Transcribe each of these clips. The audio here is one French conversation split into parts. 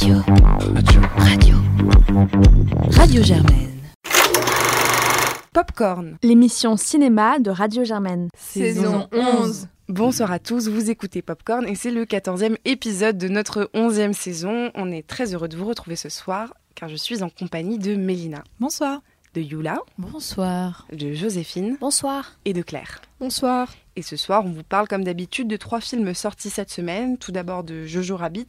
Radio. Radio. Radio. Radio Germaine. Popcorn. L'émission cinéma de Radio Germaine. Saison 11. Bonsoir à tous, vous écoutez Popcorn et c'est le 14e épisode de notre 11e saison. On est très heureux de vous retrouver ce soir car je suis en compagnie de Mélina. Bonsoir. De Yula. Bonsoir. De Joséphine. Bonsoir. Et de Claire. Bonsoir. Et ce soir, on vous parle comme d'habitude de trois films sortis cette semaine. Tout d'abord de Jojo Rabbit,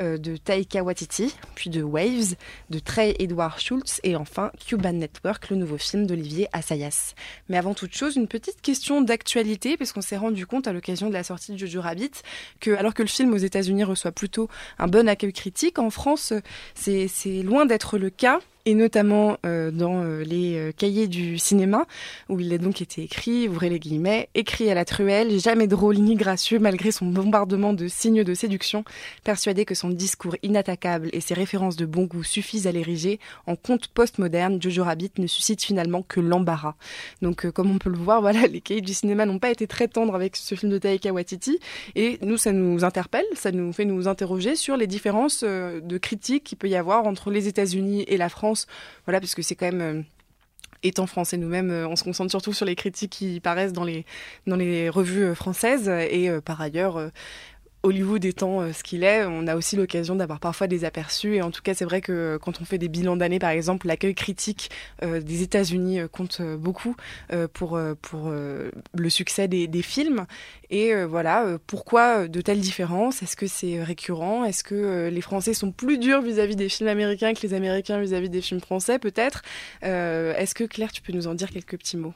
euh, de Taika Waititi, puis de Waves, de Trey Edward Schultz et enfin Cuban Network, le nouveau film d'Olivier Assayas. Mais avant toute chose, une petite question d'actualité, parce qu'on s'est rendu compte à l'occasion de la sortie de Jojo Rabbit que, alors que le film aux États-Unis reçoit plutôt un bon accueil critique, en France, c'est loin d'être le cas et notamment euh, dans euh, les cahiers du cinéma, où il a donc été écrit, ouvrez les guillemets, écrit à la truelle, jamais drôle ni gracieux malgré son bombardement de signes de séduction, persuadé que son discours inattaquable et ses références de bon goût suffisent à l'ériger en conte postmoderne, Jojo Rabbit ne suscite finalement que l'embarras. Donc comme on peut le voir, voilà, les cahiers du cinéma n'ont pas été très tendres avec ce film de Taika Waititi, et nous ça nous interpelle, ça nous fait nous interroger sur les différences de critiques qu'il peut y avoir entre les États-Unis et la France voilà, parce que c'est quand même euh, étant français nous-mêmes, euh, on se concentre surtout sur les critiques qui paraissent dans les, dans les revues euh, françaises. Et par ailleurs, Hollywood étant euh, ce qu'il est, on a aussi l'occasion d'avoir parfois des aperçus. Et en tout cas, c'est vrai que quand on fait des bilans d'année, par exemple, l'accueil critique euh, des États-Unis euh, compte beaucoup pour, pour le succès des films. Et voilà, pourquoi de telles différences? Est-ce que c'est récurrent? Est-ce que les Français sont plus durs vis-à-vis des films américains que les Américains vis-à-vis des films français, peut-être? Est-ce que Claire, tu peux nous en dire quelques petits mots?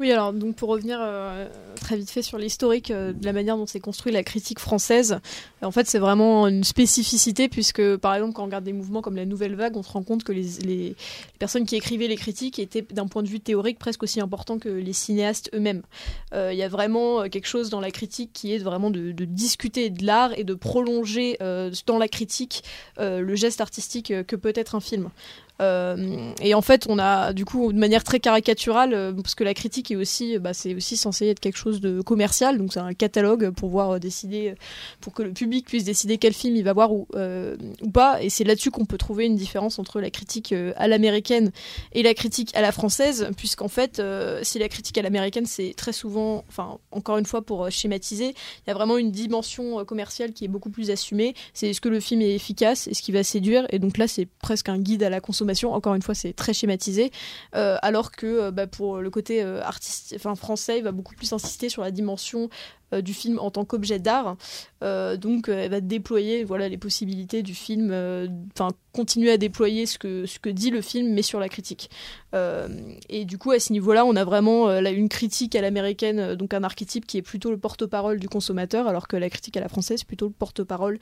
Oui, alors donc pour revenir euh, très vite fait sur l'historique euh, de la manière dont s'est construite la critique française, en fait c'est vraiment une spécificité puisque par exemple quand on regarde des mouvements comme la Nouvelle Vague, on se rend compte que les, personnes qui écrivaient les critiques étaient d'un point de vue théorique presque aussi important que les cinéastes eux-mêmes. Euh, il y a vraiment quelque chose dans la critique qui est vraiment de discuter de l'art et de prolonger dans la critique le geste artistique que peut être un film. Euh, et en fait, on a du coup de manière très caricaturale, euh, parce que la critique est aussi, bah, c'est aussi censé être quelque chose de commercial, donc c'est un catalogue pour voir euh, décider, pour que le public puisse décider quel film il va voir ou, ou pas. Et c'est là-dessus qu'on peut trouver une différence entre la critique à l'américaine et la critique à la française, puisqu'en fait, si la critique à l'américaine, c'est très souvent, enfin encore une fois pour schématiser, il y a vraiment une dimension commerciale qui est beaucoup plus assumée. C'est est-ce que le film est efficace, est-ce qu'il va séduire, et donc là c'est presque un guide à la consommation encore une fois, c'est très schématisé. Euh, alors que euh, bah, pour le côté euh, artiste, enfin, français, il va beaucoup plus insister sur la dimension du film en tant qu'objet d'art. donc, elle va déployer voilà, les possibilités du film, enfin, continuer à déployer ce que, ce que dit le film, mais sur la critique. et du coup, à ce niveau-là, on a vraiment une critique à l'américaine, donc un archétype qui est plutôt le porte-parole du consommateur, alors que la critique à la française, plutôt le porte-parole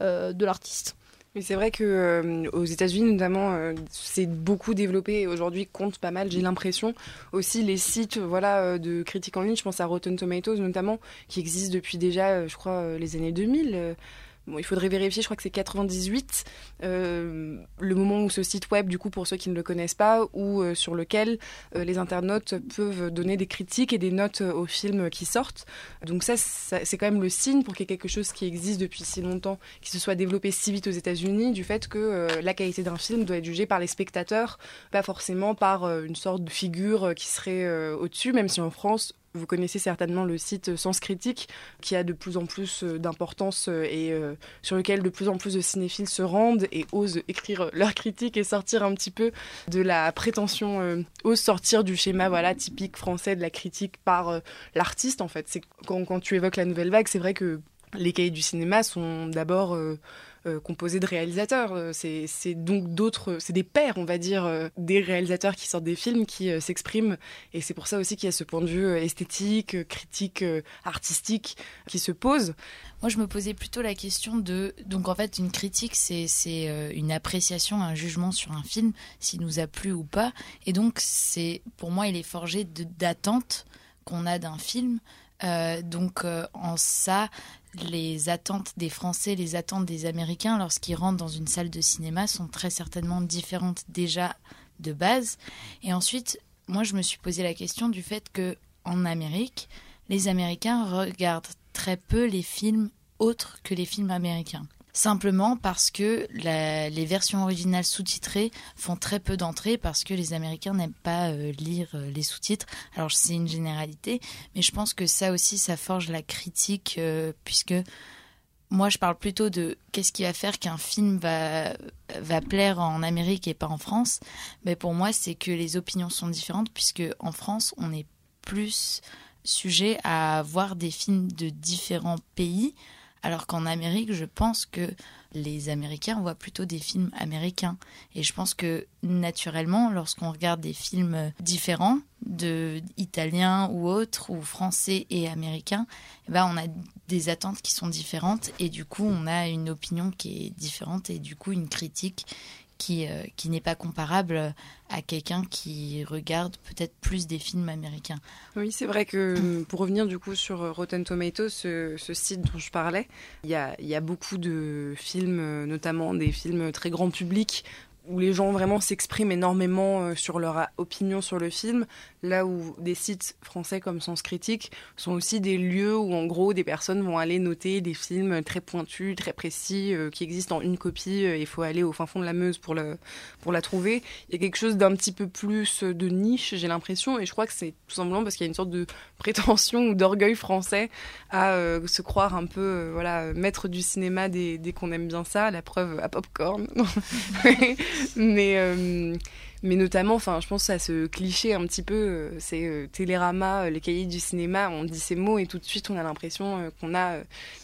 de l'artiste. Mais c'est vrai que euh, aux États-Unis notamment, euh, c'est beaucoup développé. Aujourd'hui, compte pas mal. J'ai l'impression aussi les sites, voilà, euh, de critiques en ligne. Je pense à Rotten Tomatoes notamment, qui existent depuis déjà, je crois, les années 2000 il faudrait vérifier, je crois que c'est 98, euh, le moment où ce site web, du coup, pour ceux qui ne le connaissent pas, ou euh, sur lequel euh, les internautes peuvent donner des critiques et des notes aux films qui sortent. Donc ça, c'est quand même le signe pour qu'il y ait quelque chose qui existe depuis si longtemps, qui se soit développé si vite aux États-Unis, du fait que la qualité d'un film doit être jugée par les spectateurs, pas forcément par une sorte de figure qui serait au-dessus, même si en France, vous connaissez certainement le site Sens Critique, qui a de plus en plus euh, d'importance euh, et euh, sur lequel de plus en plus de cinéphiles se rendent et osent écrire leurs critiques et sortir un petit peu de la prétention, osent sortir du schéma voilà typique français de la critique par l'artiste en fait. Quand, tu évoques la nouvelle vague, c'est vrai que les cahiers du cinéma sont d'abord euh, composé de réalisateurs. Euh, c'est donc d'autres, c'est des pairs, on va dire, euh, des réalisateurs qui sortent des films, qui s'expriment. Et c'est pour ça aussi qu'il y a ce point de vue esthétique, critique, artistique qui se pose. Moi, je me posais plutôt la question de. Donc, en fait, une critique, c'est une appréciation, un jugement sur un film, s'il nous a plu ou pas. Et donc, c'est pour moi, il est forgé d'attentes qu'on a d'un film. donc en ça, les attentes des Français, les attentes des Américains lorsqu'ils rentrent dans une salle de cinéma sont très certainement différentes déjà de base. Et ensuite, moi, je me suis posé la question du fait que en Amérique, les Américains regardent très peu les films autres que les films américains. Simplement parce que les versions originales sous-titrées font très peu d'entrées parce que les Américains n'aiment pas euh, lire euh, les sous-titres. Alors c'est une généralité, mais je pense que ça aussi, ça forge la critique euh, puisque moi je parle plutôt de qu'est-ce qui va faire qu'un film va, va plaire en Amérique et pas en France. Mais pour moi, c'est que les opinions sont différentes puisque en France, on est plus sujet à voir des films de différents pays alors qu'en Amérique, je pense que les Américains voient plutôt des films américains. Et je pense que naturellement, lorsqu'on regarde des films différents, de italiens ou autres, ou français et américains, eh ben on a des attentes qui sont différentes et du coup on a une opinion qui est différente et du coup une critique qui, euh, qui n'est pas comparable à quelqu'un qui regarde peut-être plus des films américains. Oui, c'est vrai que pour revenir du coup sur Rotten Tomatoes, ce, site dont je parlais, il y a, y a, beaucoup de films, notamment des films très grand public, où les gens vraiment s'expriment énormément euh, sur leur opinion sur le film, là où des sites français comme Sens Critique sont aussi des lieux où en gros des personnes vont aller noter des films très pointus, très précis, euh, qui existent en une copie, euh, il faut aller au fin fond de la Meuse pour, le, pour la trouver. Il y a quelque chose d'un petit peu plus de niche, j'ai l'impression, et je crois que c'est tout simplement parce qu'il y a une sorte de prétention ou d'orgueil français à se croire un peu voilà maître du cinéma dès, dès qu'on aime bien ça, la preuve à Popcorn. mais, euh, mais notamment, enfin, je pense à ce cliché un petit peu, euh, c'est euh, Télérama, les cahiers du cinéma, on dit ces mots et tout de suite on a l'impression qu'on a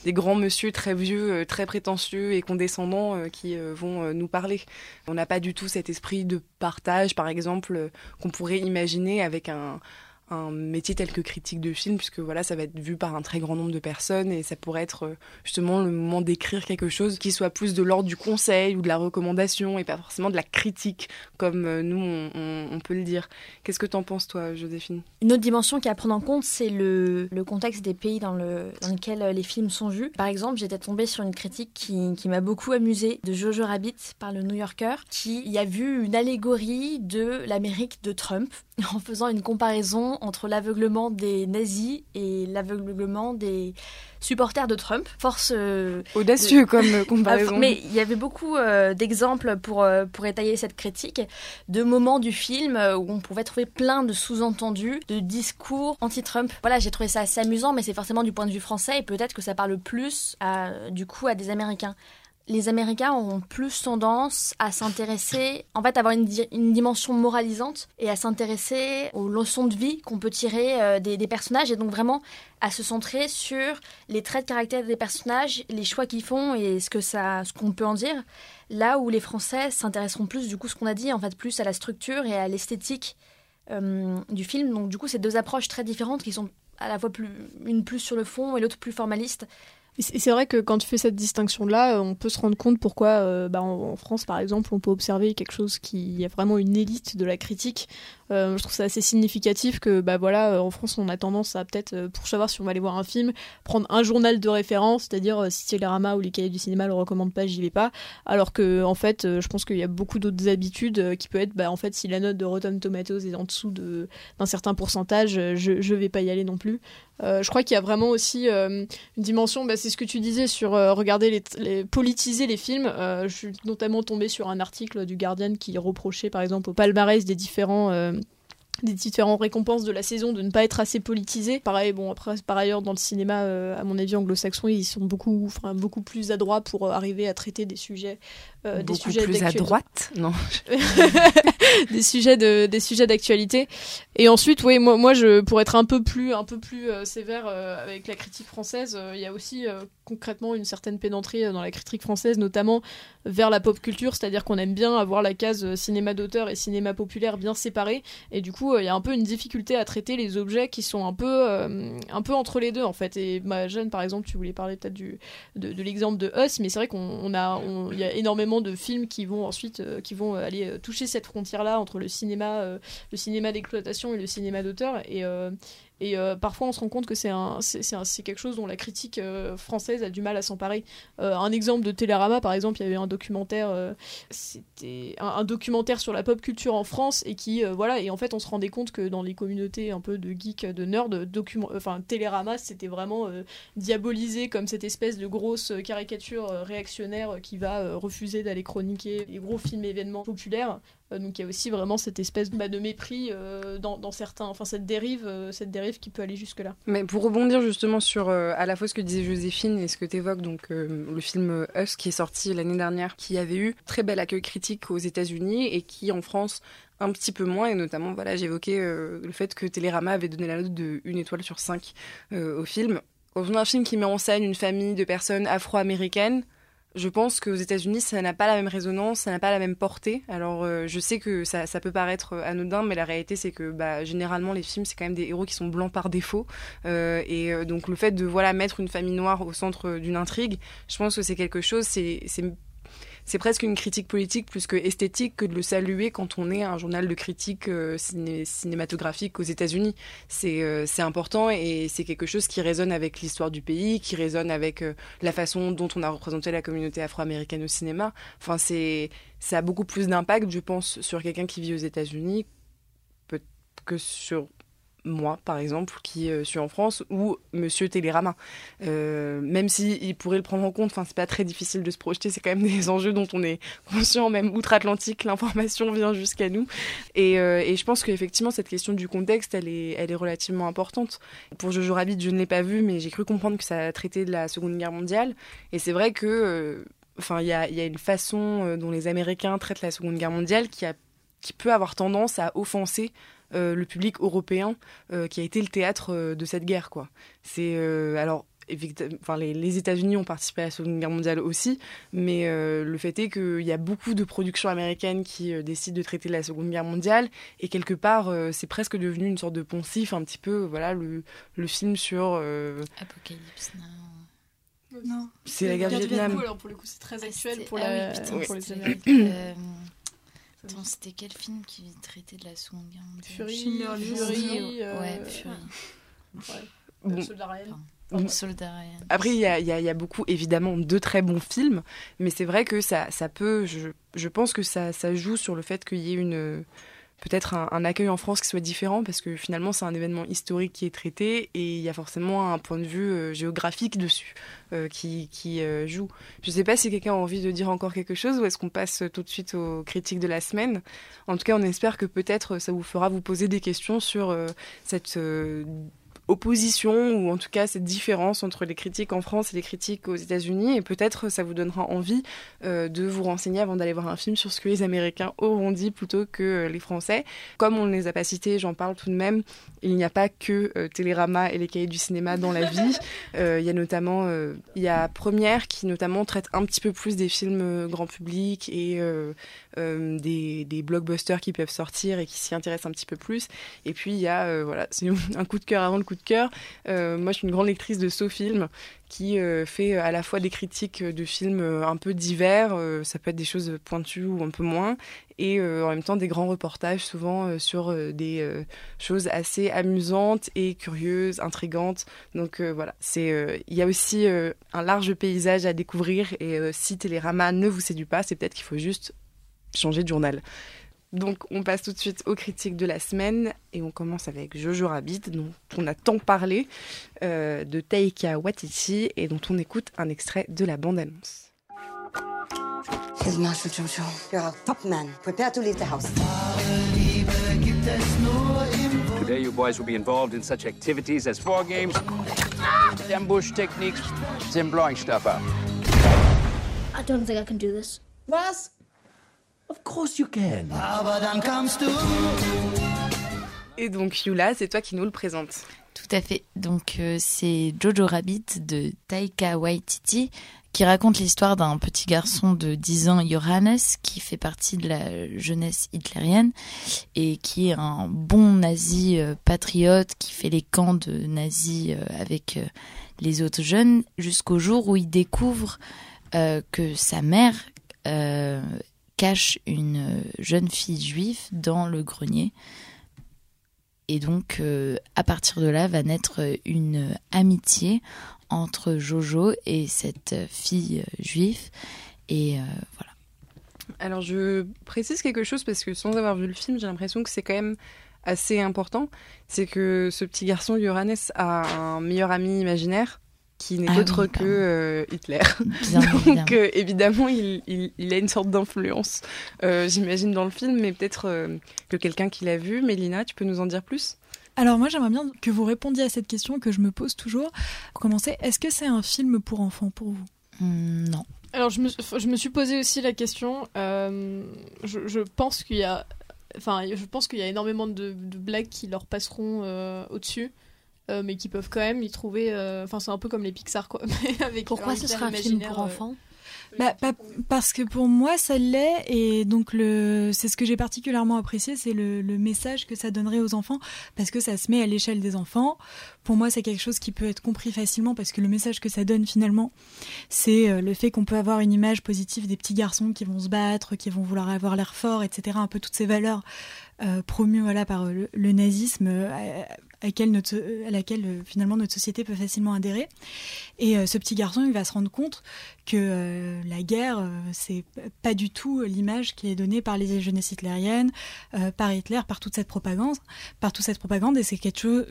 des grands monsieur très vieux, très prétentieux et condescendants qui vont nous parler. On n'a pas du tout cet esprit de partage, par exemple, qu'on pourrait imaginer avec un, un métier tel que critique de film, puisque voilà, ça va être vu par un très grand nombre de personnes et ça pourrait être euh, justement le moment d'écrire quelque chose qui soit plus de l'ordre du conseil ou de la recommandation et pas forcément de la critique, comme euh, nous on, peut le dire. Qu'est-ce que tu en penses, toi, Joséphine? Une autre dimension qui à prendre en compte, c'est le, le, contexte des pays dans, le, dans lequel euh, les films sont vus. Par exemple, j'étais tombée sur une critique qui, qui m'a beaucoup amusée de Jojo Rabbit par le New Yorker, qui y a vu une allégorie de l'Amérique de Trump en faisant une comparaison entre l'aveuglement des nazis et l'aveuglement des supporters de Trump. Force euh, audacieux comme euh, comparaison. Mais il y avait beaucoup euh, d'exemples pour pour étayer cette critique, de moments du film où on pouvait trouver plein de sous-entendus, de discours anti-Trump. Voilà, j'ai trouvé ça assez amusant, mais c'est forcément du point de vue français et peut-être que ça parle plus à, du coup à des Américains les Américains ont plus tendance à s'intéresser, en fait, à avoir une, dimension moralisante et à s'intéresser aux leçons de vie qu'on peut tirer euh, des, personnages et donc vraiment à se centrer sur les traits de caractère des personnages, les choix qu'ils font et ce que ça, ce qu'on peut en dire. Là où les Français s'intéresseront plus, du coup, ce qu'on a dit, en fait, plus à la structure et à l'esthétique euh, du film. Donc, du coup, c'est deux approches très différentes qui sont à la fois plus, une plus sur le fond et l'autre plus formaliste. C'est vrai que quand tu fais cette distinction-là, euh, on peut se rendre compte pourquoi, euh, bah, en, France par exemple, on peut observer quelque chose qui a vraiment une élite de la critique. Euh, je trouve ça assez significatif que, bah voilà, en France, on a tendance à peut-être, pour savoir si on va aller voir un film, prendre un journal de référence, c'est-à-dire si Télérama ou les cahiers du cinéma le recommandent pas, j'y vais pas. Alors que, en fait, je pense qu'il y a beaucoup d'autres habitudes qui peut être, bah, en fait, si la note de Rotten Tomatoes est en dessous d'un certain pourcentage, je, je vais pas y aller non plus. Euh, je crois qu'il y a vraiment aussi euh, une dimension, bah, c'est ce que tu disais sur euh, regarder les, politiser les films. je suis notamment tombée sur un article du Guardian qui reprochait par exemple au palmarès des différents des différentes récompenses de la saison de ne pas être assez politisé. Pareil, bon après par ailleurs dans le cinéma, à mon avis anglo-saxon, ils sont beaucoup, beaucoup plus adroits pour arriver à traiter des sujets, des beaucoup sujets plus à droite, non des sujets de des sujets d'actualité. Et ensuite, oui, moi, moi, je pour être un peu plus un peu plus euh, sévère euh, avec la critique française, euh, il y a aussi concrètement une certaine pédanterie dans la critique française, notamment vers la pop culture, c'est-à-dire qu'on aime bien avoir la case cinéma d'auteur et cinéma populaire bien séparés. Et du coup, il y a un peu une difficulté à traiter les objets qui sont un peu un peu entre les deux en fait. Et ma jeune, par exemple, tu voulais parler peut-être du de, de l'exemple de Us, mais c'est vrai qu'on a il y a énormément de films qui vont ensuite qui vont aller toucher cette frontière là entre le cinéma, euh, le cinéma d'exploitation et le cinéma d'auteur. Et, euh, Et euh, parfois, on se rend compte que c'est quelque chose dont la critique euh, française a du mal à s'emparer. Euh, un exemple de Télérama, par exemple, il y avait un documentaire, c'était un, documentaire sur la pop culture en France et qui, voilà, et en fait, on se rendait compte que dans les communautés un peu de geeks, de nerds, document, enfin, Télérama, c'était vraiment diabolisé comme cette espèce de grosse caricature réactionnaire qui va refuser d'aller chroniquer les gros films événements populaires. Euh, donc il y a aussi vraiment cette espèce bah, de mépris euh, dans, certains, enfin cette dérive, euh, cette dérive qui peut aller jusque là. Mais pour rebondir justement sur à la fois ce que disait Joséphine et ce que tu évoques, donc le film Us qui est sorti l'année dernière, qui avait eu très bel accueil critique aux États-Unis et qui en France un petit peu moins, et notamment voilà, j'évoquais le fait que Télérama avait donné la note de 1 étoile sur 5 euh, au film. On a un film qui met en scène une famille de personnes afro-américaines, je pense qu'aux États-Unis, ça n'a pas la même résonance, ça n'a pas la même portée. Alors, euh, je sais que ça, ça peut paraître euh, anodin, mais la réalité, c'est que bah, généralement, les films, c'est quand même des héros qui sont blancs par défaut. Euh, et euh, donc, le fait de voilà mettre une famille noire au centre d'une intrigue, je pense que c'est quelque chose, c'est c'est presque une critique politique plus que esthétique que de le saluer quand on est un journal de critique euh, ciné- cinématographique aux États-Unis. C'est euh, important et c'est quelque chose qui résonne avec l'histoire du pays, qui résonne avec euh, la façon dont on a représenté la communauté afro-américaine au cinéma. Enfin, c'est ça a beaucoup plus d'impact, je pense, sur quelqu'un qui vit aux États-Unis que sur moi, par exemple, qui euh, suis en France, ou Monsieur Télérama. Euh, même si il pourrait le prendre en compte, enfin, c'est pas très difficile de se projeter, c'est quand même des enjeux dont on est conscient, même outre-Atlantique, l'information vient jusqu'à nous. Et, euh, et je pense qu'effectivement, cette question du contexte, elle est, elle est relativement importante. Pour Jojo Rabbit, je ne l'ai pas vu, mais j'ai cru comprendre que ça traitait de la Seconde Guerre mondiale. Et c'est vrai que, enfin, il y a, y a une façon dont les Américains traitent la Seconde Guerre mondiale qui a qui peut avoir tendance à offenser le public européen euh, qui a été le théâtre euh, de cette guerre quoi. C'est euh, alors Enfin, les, les États-Unis ont participé à la Seconde Guerre mondiale aussi, mais euh, le fait est qu'il y a beaucoup de productions américaines qui euh, décident de traiter la Seconde Guerre mondiale, et quelque part, euh, c'est presque devenu une sorte de poncif, un petit peu, voilà, le, le film sur. euh, Apocalypse Now. Non. c'est la guerre du Vietnam. alors pour le coup, c'est très Ah, actuel c'était- pour, ah la... oui, putain, pour les Américains. Euh, Attends, c'était quel film qui traitait de la Seconde Guerre mondiale Fury, Fury, Fury, euh, ouais, Fury. ouais. Bon. Soldat Ryan. Soldat Ryan. Après, il y a, il y a- il y a beaucoup, évidemment, de très bons films, mais c'est vrai que ça, ça peut. Je, je pense que ça, ça joue sur le fait qu'il y ait une. Peut-être un, accueil en France qui soit différent, parce que finalement, c'est un événement historique qui est traité et il y a forcément un point de vue euh, géographique dessus euh, qui, euh, joue. Je ne sais pas si quelqu'un a envie de dire encore quelque chose ou est-ce qu'on passe tout de suite aux critiques de la semaine? En tout cas, on espère que peut-être ça vous fera vous poser des questions sur cette. Opposition ou en tout cas cette différence entre les critiques en France et les critiques aux États-Unis et peut-être ça vous donnera envie euh, de vous renseigner avant d'aller voir un film sur ce que les Américains auront dit plutôt que euh, les Français. Comme on ne les a pas cités, j'en parle tout de même, il n'y a pas que euh, Télérama et les cahiers du cinéma dans la vie. Euh, il y a notamment euh, il y a Première qui notamment traite un petit peu plus des films grand public et des, des blockbusters qui peuvent sortir et qui s'y intéressent un petit peu plus. Et puis il y a voilà, c'est un coup de cœur avant le coup de cœur. Moi, je suis une grande lectrice de SoFilm qui euh, fait à la fois des critiques de films euh, un peu divers, euh, ça peut être des choses pointues ou un peu moins, et euh, en même temps des grands reportages souvent euh, sur euh, des euh, choses assez amusantes et curieuses, intrigantes. Donc euh, voilà, c'est euh, il y a aussi euh, un large paysage à découvrir et euh, si Télérama ne vous séduit pas, c'est peut-être qu'il faut juste changer de journal. Donc on passe tout de suite aux critiques de la semaine et on commence avec Jojo Rabbit dont on a tant parlé, euh, de Taika Waititi et dont on écoute un extrait de la bande-annonce. Here's Master Jojo. You're a top man. Prepare to leave the house. Today, you boys will be involved in such activities as war games, ambush techniques, and blowing stuff up. I don't think I can do this. Was? Of course you can. Et donc Yula, c'est toi qui nous le présente. Tout à fait. Donc euh, c'est Jojo Rabbit de Taika Waititi qui raconte l'histoire d'un petit garçon de 10 ans, Johannes, qui fait partie de la jeunesse hitlérienne et qui est un bon nazi euh, patriote qui fait les camps de nazis euh, avec euh, les autres jeunes jusqu'au jour où il découvre euh, que sa mère euh, cache une jeune fille juive dans le grenier et donc, euh, à partir de là, va naître une amitié entre Jojo et cette fille juive. Et voilà. Alors, je précise quelque chose parce que sans avoir vu le film, j'ai l'impression que c'est quand même assez important. C'est que ce petit garçon, Johannes, a un meilleur ami imaginaire qui n'est Ah autre oui, que euh, Hitler. Bien Donc évidemment. euh, évidemment, il, il- il a une sorte d'influence, euh, j'imagine, dans le film, mais peut-être euh, que quelqu'un qui l'a vu. Mélina, tu peux nous en dire plus? Alors moi j'aimerais bien que vous répondiez à cette question que je me pose toujours. Pour commencer, est-ce que c'est un film pour enfants pour vous? Hmm, non. Alors je me, je me suis posé aussi la question. euh, je, je pense qu'il y a, enfin, je pense qu'il y a énormément de, de blagues qui leur passeront euh, au-dessus, euh, mais qui peuvent quand même y trouver. euh, Enfin, c'est un peu comme les Pixar quoi. mais avec Pourquoi ce univers sera un film pour euh, enfants Bah, pas- parce que pour moi ça l'est et donc le c'est ce que j'ai particulièrement apprécié c'est le, le message que ça donnerait aux enfants parce que ça se met à l'échelle des enfants pour moi c'est quelque chose qui peut être compris facilement parce que le message que ça donne finalement c'est le fait qu'on peut avoir une image positive des petits garçons qui vont se battre qui vont vouloir avoir l'air fort etc un peu toutes ces valeurs euh, promues voilà par euh, le, nazisme euh, à, laquelle finalement notre société peut facilement adhérer et ce petit garçon il va se rendre compte que la guerre, c'est pas du tout l'image qui est donnée par les jeunesses hitlériennes, par Hitler, par toute cette propagande, par toute cette propagande, et c'est quelque chose,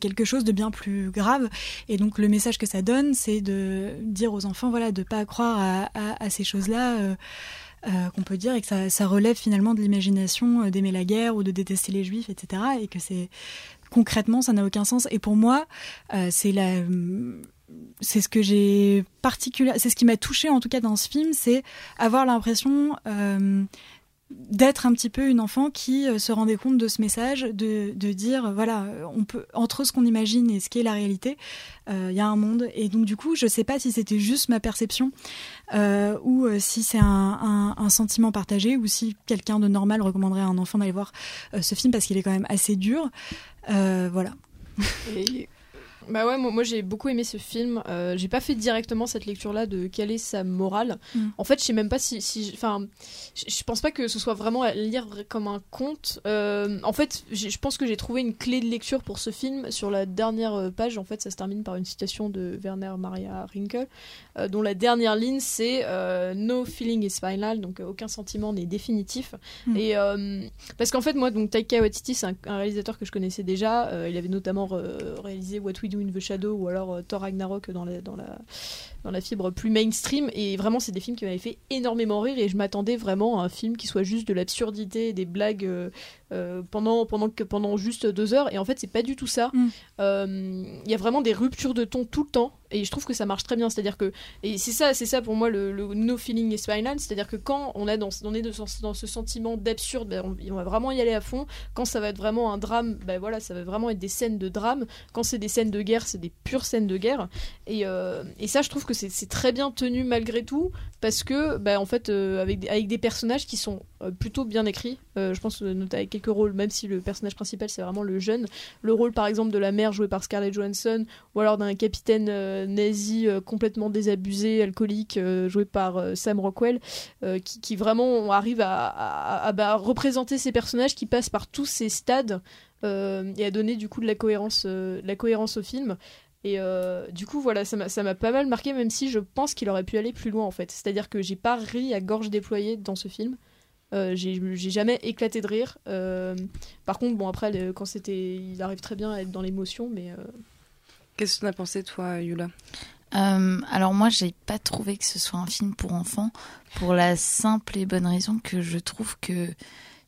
quelque chose de bien plus grave. Et donc le message que ça donne, c'est de dire aux enfants, voilà, de pas croire à ces choses-là. Euh, qu'on peut dire et que ça, relève finalement de l'imagination euh, d'aimer la guerre ou de détester les juifs, etc. Et que c'est concrètement ça n'a aucun sens. Et pour moi, euh, c'est la c'est ce que j'ai particulier, c'est ce qui m'a touché en tout cas dans ce film, c'est avoir l'impression d'être un petit peu une enfant qui euh, se rendait compte de ce message, de, de dire euh, voilà, on peut entre ce qu'on imagine et ce qui est la réalité, euh, il y a un monde. Et donc du coup, je sais pas si c'était juste ma perception euh, ou euh, si c'est un, sentiment partagé ou si quelqu'un de normal recommanderait à un enfant d'aller voir euh, ce film parce qu'il est quand même assez dur. Euh, voilà. Bah ouais, moi, moi, j'ai beaucoup aimé ce film. Euh, j'ai pas fait directement cette lecture-là de quelle est sa morale. Mm. En fait, je sais même pas si, si, enfin, je pense pas que ce soit vraiment à lire comme un conte. Euh, en fait, je pense que j'ai trouvé une clé de lecture pour ce film sur la dernière euh, page. En fait, ça se termine par une citation de Werner Maria Rinkel, euh, dont la dernière ligne c'est No feeling is final, donc aucun sentiment n'est définitif. Mm. Et parce qu'en fait, moi, donc Taika Waititi, c'est un, un réalisateur que je connaissais déjà. Il avait notamment réalisé What We Do in the Shadow ou alors euh, Thor Ragnarok dans la, dans, la, dans la fibre plus mainstream. Et vraiment, c'est des films qui m'avaient fait énormément rire. Et je m'attendais vraiment à un film qui soit juste de l'absurdité, des blagues euh, euh, pendant, pendant, que, pendant juste deux heures. Et en fait, c'est pas du tout ça. Mm. Euh, Il y a vraiment des ruptures de ton tout le temps. Et je trouve que ça marche très bien. C'est-à-dire que. Et c'est ça, c'est ça pour moi le, no feeling is final. C'est-à-dire que quand on, a dans, on est dans, ce- sentiment d'absurde, ben, on, va vraiment y aller à fond. Quand ça va être vraiment un drame, ben voilà, ça va vraiment être des scènes de drame. Quand c'est des scènes de guerre, c'est des pures scènes de guerre. Et, euh, et ça, je trouve que c'est très bien tenu malgré tout. Parce que, ben, en fait, euh, avec, avec des personnages qui sont euh, plutôt bien écrits. Euh, je pense euh, notamment avec quelques rôles, même si le personnage principal c'est vraiment le jeune. Le rôle par exemple de la mère jouée par Scarlett Johansson, ou alors d'un capitaine euh, nazi complètement désabusé, alcoolique, joué par Sam Rockwell, qui, vraiment arrive à, bah, représenter ces personnages qui passent par tous ces stades et à donner du coup de la cohérence, au film. Et du coup, voilà, ça m'a pas mal marqué, même si je pense qu'il aurait pu aller plus loin en fait. C'est-à-dire que j'ai pas ri à gorge déployée dans ce film. Euh, j'ai j'ai jamais éclaté de rire. Euh, par contre, bon, après, le- quand c'était. Il arrive très bien à être dans l'émotion, mais. euh, Qu'est-ce que tu en as pensé, toi, Yula? Euh, alors moi, j'ai pas trouvé que ce soit un film pour enfants, pour la simple et bonne raison que je trouve que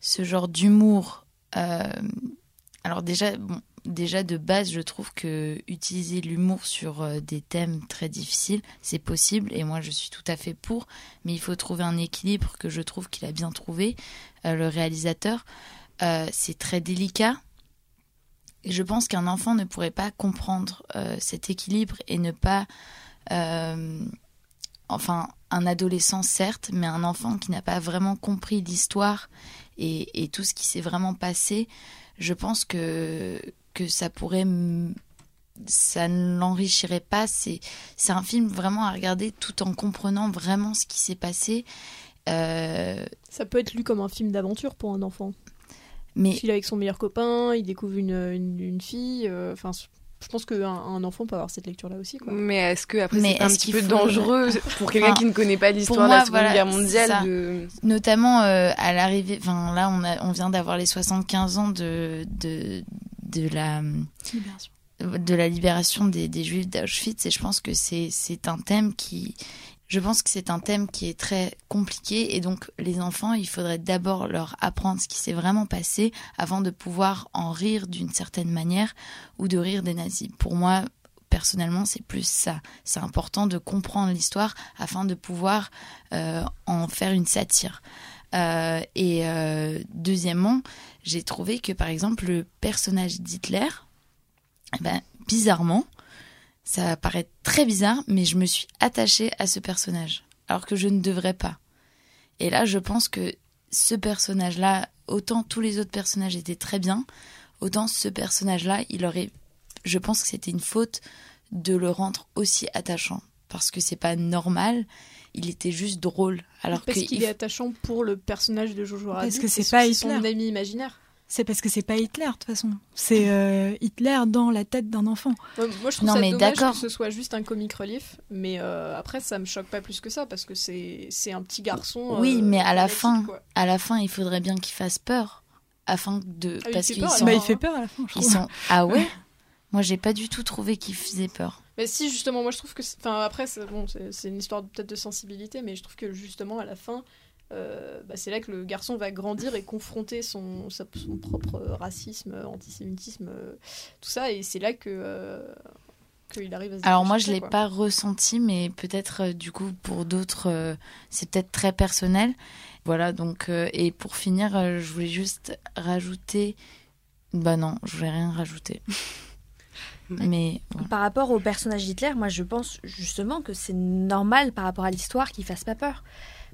ce genre d'humour, euh, alors déjà, bon, déjà de base, je trouve que utiliser l'humour sur euh, des thèmes très difficiles, c'est possible, et moi je suis tout à fait pour, mais il faut trouver un équilibre que je trouve qu'il a bien trouvé, euh, le réalisateur. Euh, c'est très délicat. Et je pense qu'un enfant ne pourrait pas comprendre cet équilibre et ne pas enfin un adolescent certes, mais un enfant qui n'a pas vraiment compris l'histoire et tout ce qui s'est vraiment passé, je pense que que ça pourrait ça ne l'enrichirait pas. C'est c'est un film vraiment à regarder tout en comprenant vraiment ce qui s'est passé. Euh, Ça peut être lu comme un film d'aventure pour un enfant. Mais Il est avec son meilleur copain, il découvre une, une, une fille. euh, je pense qu'un un enfant peut avoir cette lecture-là aussi. Quoi. Mais est-ce que après c'est un petit peu faut- dangereux pour quelqu'un Enfin, qui ne connaît pas l'histoire de la Seconde voilà, Guerre mondiale de... notamment euh, à l'arrivée, enfin là on, a, on vient d'avoir les 75 ans de, de, de la Libération. de la libération des, des juifs d'Auschwitz et je pense que c'est c'est un thème qui je pense que c'est un thème qui est très compliqué et donc les enfants il faudrait d'abord leur apprendre ce qui s'est vraiment passé avant de pouvoir en rire d'une certaine manière ou de rire des nazis. Pour moi personnellement c'est plus ça. C'est important de comprendre l'histoire afin de pouvoir euh, en faire une satire. Euh, et euh, deuxièmement j'ai trouvé que par exemple le personnage d'Hitler eh ben, bizarrement, ça paraît très bizarre, mais je me suis attachée à ce personnage, alors que je ne devrais pas. Et là, je pense que ce personnage-là, autant tous les autres personnages étaient très bien, autant ce personnage-là, il aurait, je pense que c'était une faute de le rendre aussi attachant, parce que c'est pas normal. Il était juste drôle, alors Parce qu'il il- est attachant pour le personnage de Jojo Rabbit. Parce que c'est pas son ami imaginaire. C'est parce que c'est pas Hitler de toute façon. C'est euh, Hitler dans la tête d'un enfant. Moi, moi, je trouve Non, ça mais dommage d'accord. que ce soit juste un comic relief, mais euh, après, ça me choque pas plus que ça parce que c'est c'est un petit garçon. Oui, euh, mais à la fin, quoi. à la fin, il faudrait bien qu'il fasse peur, afin de, Ah, il parce peur, sont, Bah, il fait peur à la fin, je ils trouve. sont, ah ouais. Moi, j'ai pas du tout trouvé qu'il faisait peur. Mais si, justement, moi je trouve que. c'est- Enfin, après, c'est bon, c'est une histoire peut-être de sensibilité, mais je trouve que justement, à la fin, euh, bah, c'est là que le garçon va grandir et confronter son, propre racisme, antisémitisme, euh, tout ça, et c'est là que. euh, qu'il arrive à se Alors moi, je l'ai pas ressenti, mais peut-être euh, du coup pour d'autres, euh, c'est peut-être très personnel. Voilà. Donc euh, et pour finir, euh, je voulais juste rajouter. Bah non, je voulais rien rajouter. mais voilà. Par rapport au personnage d'Hitler, moi je pense justement que c'est normal par rapport à l'histoire qu'il fasse pas peur.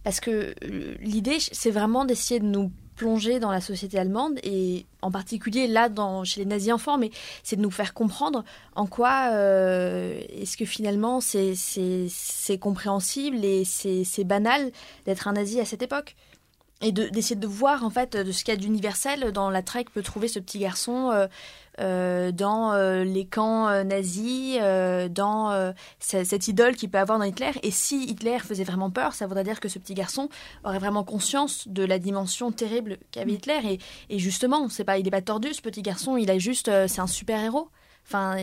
Parce que euh, l'idée, c'est vraiment d'essayer de nous plonger dans la société allemande et en particulier là chez les nazis enfants, mais c'est de nous faire comprendre en quoi euh, est-ce que finalement c'est compréhensible et c'est banal d'être un nazi à cette époque. Et de- d'essayer de voir en fait de ce qu'il y a d'universel dans l'attrait que peut trouver ce petit garçon euh, euh, dans euh, les camps nazis, euh, dans ce- cette idole qu'il peut avoir dans Hitler. Et si Hitler faisait vraiment peur, ça voudrait dire que ce petit garçon aurait vraiment conscience de la dimension terrible qu'avait Hitler. Et, et justement, c'est pas, il n'est pas tordu, ce petit garçon, il a juste, c'est un super héros. Enfin,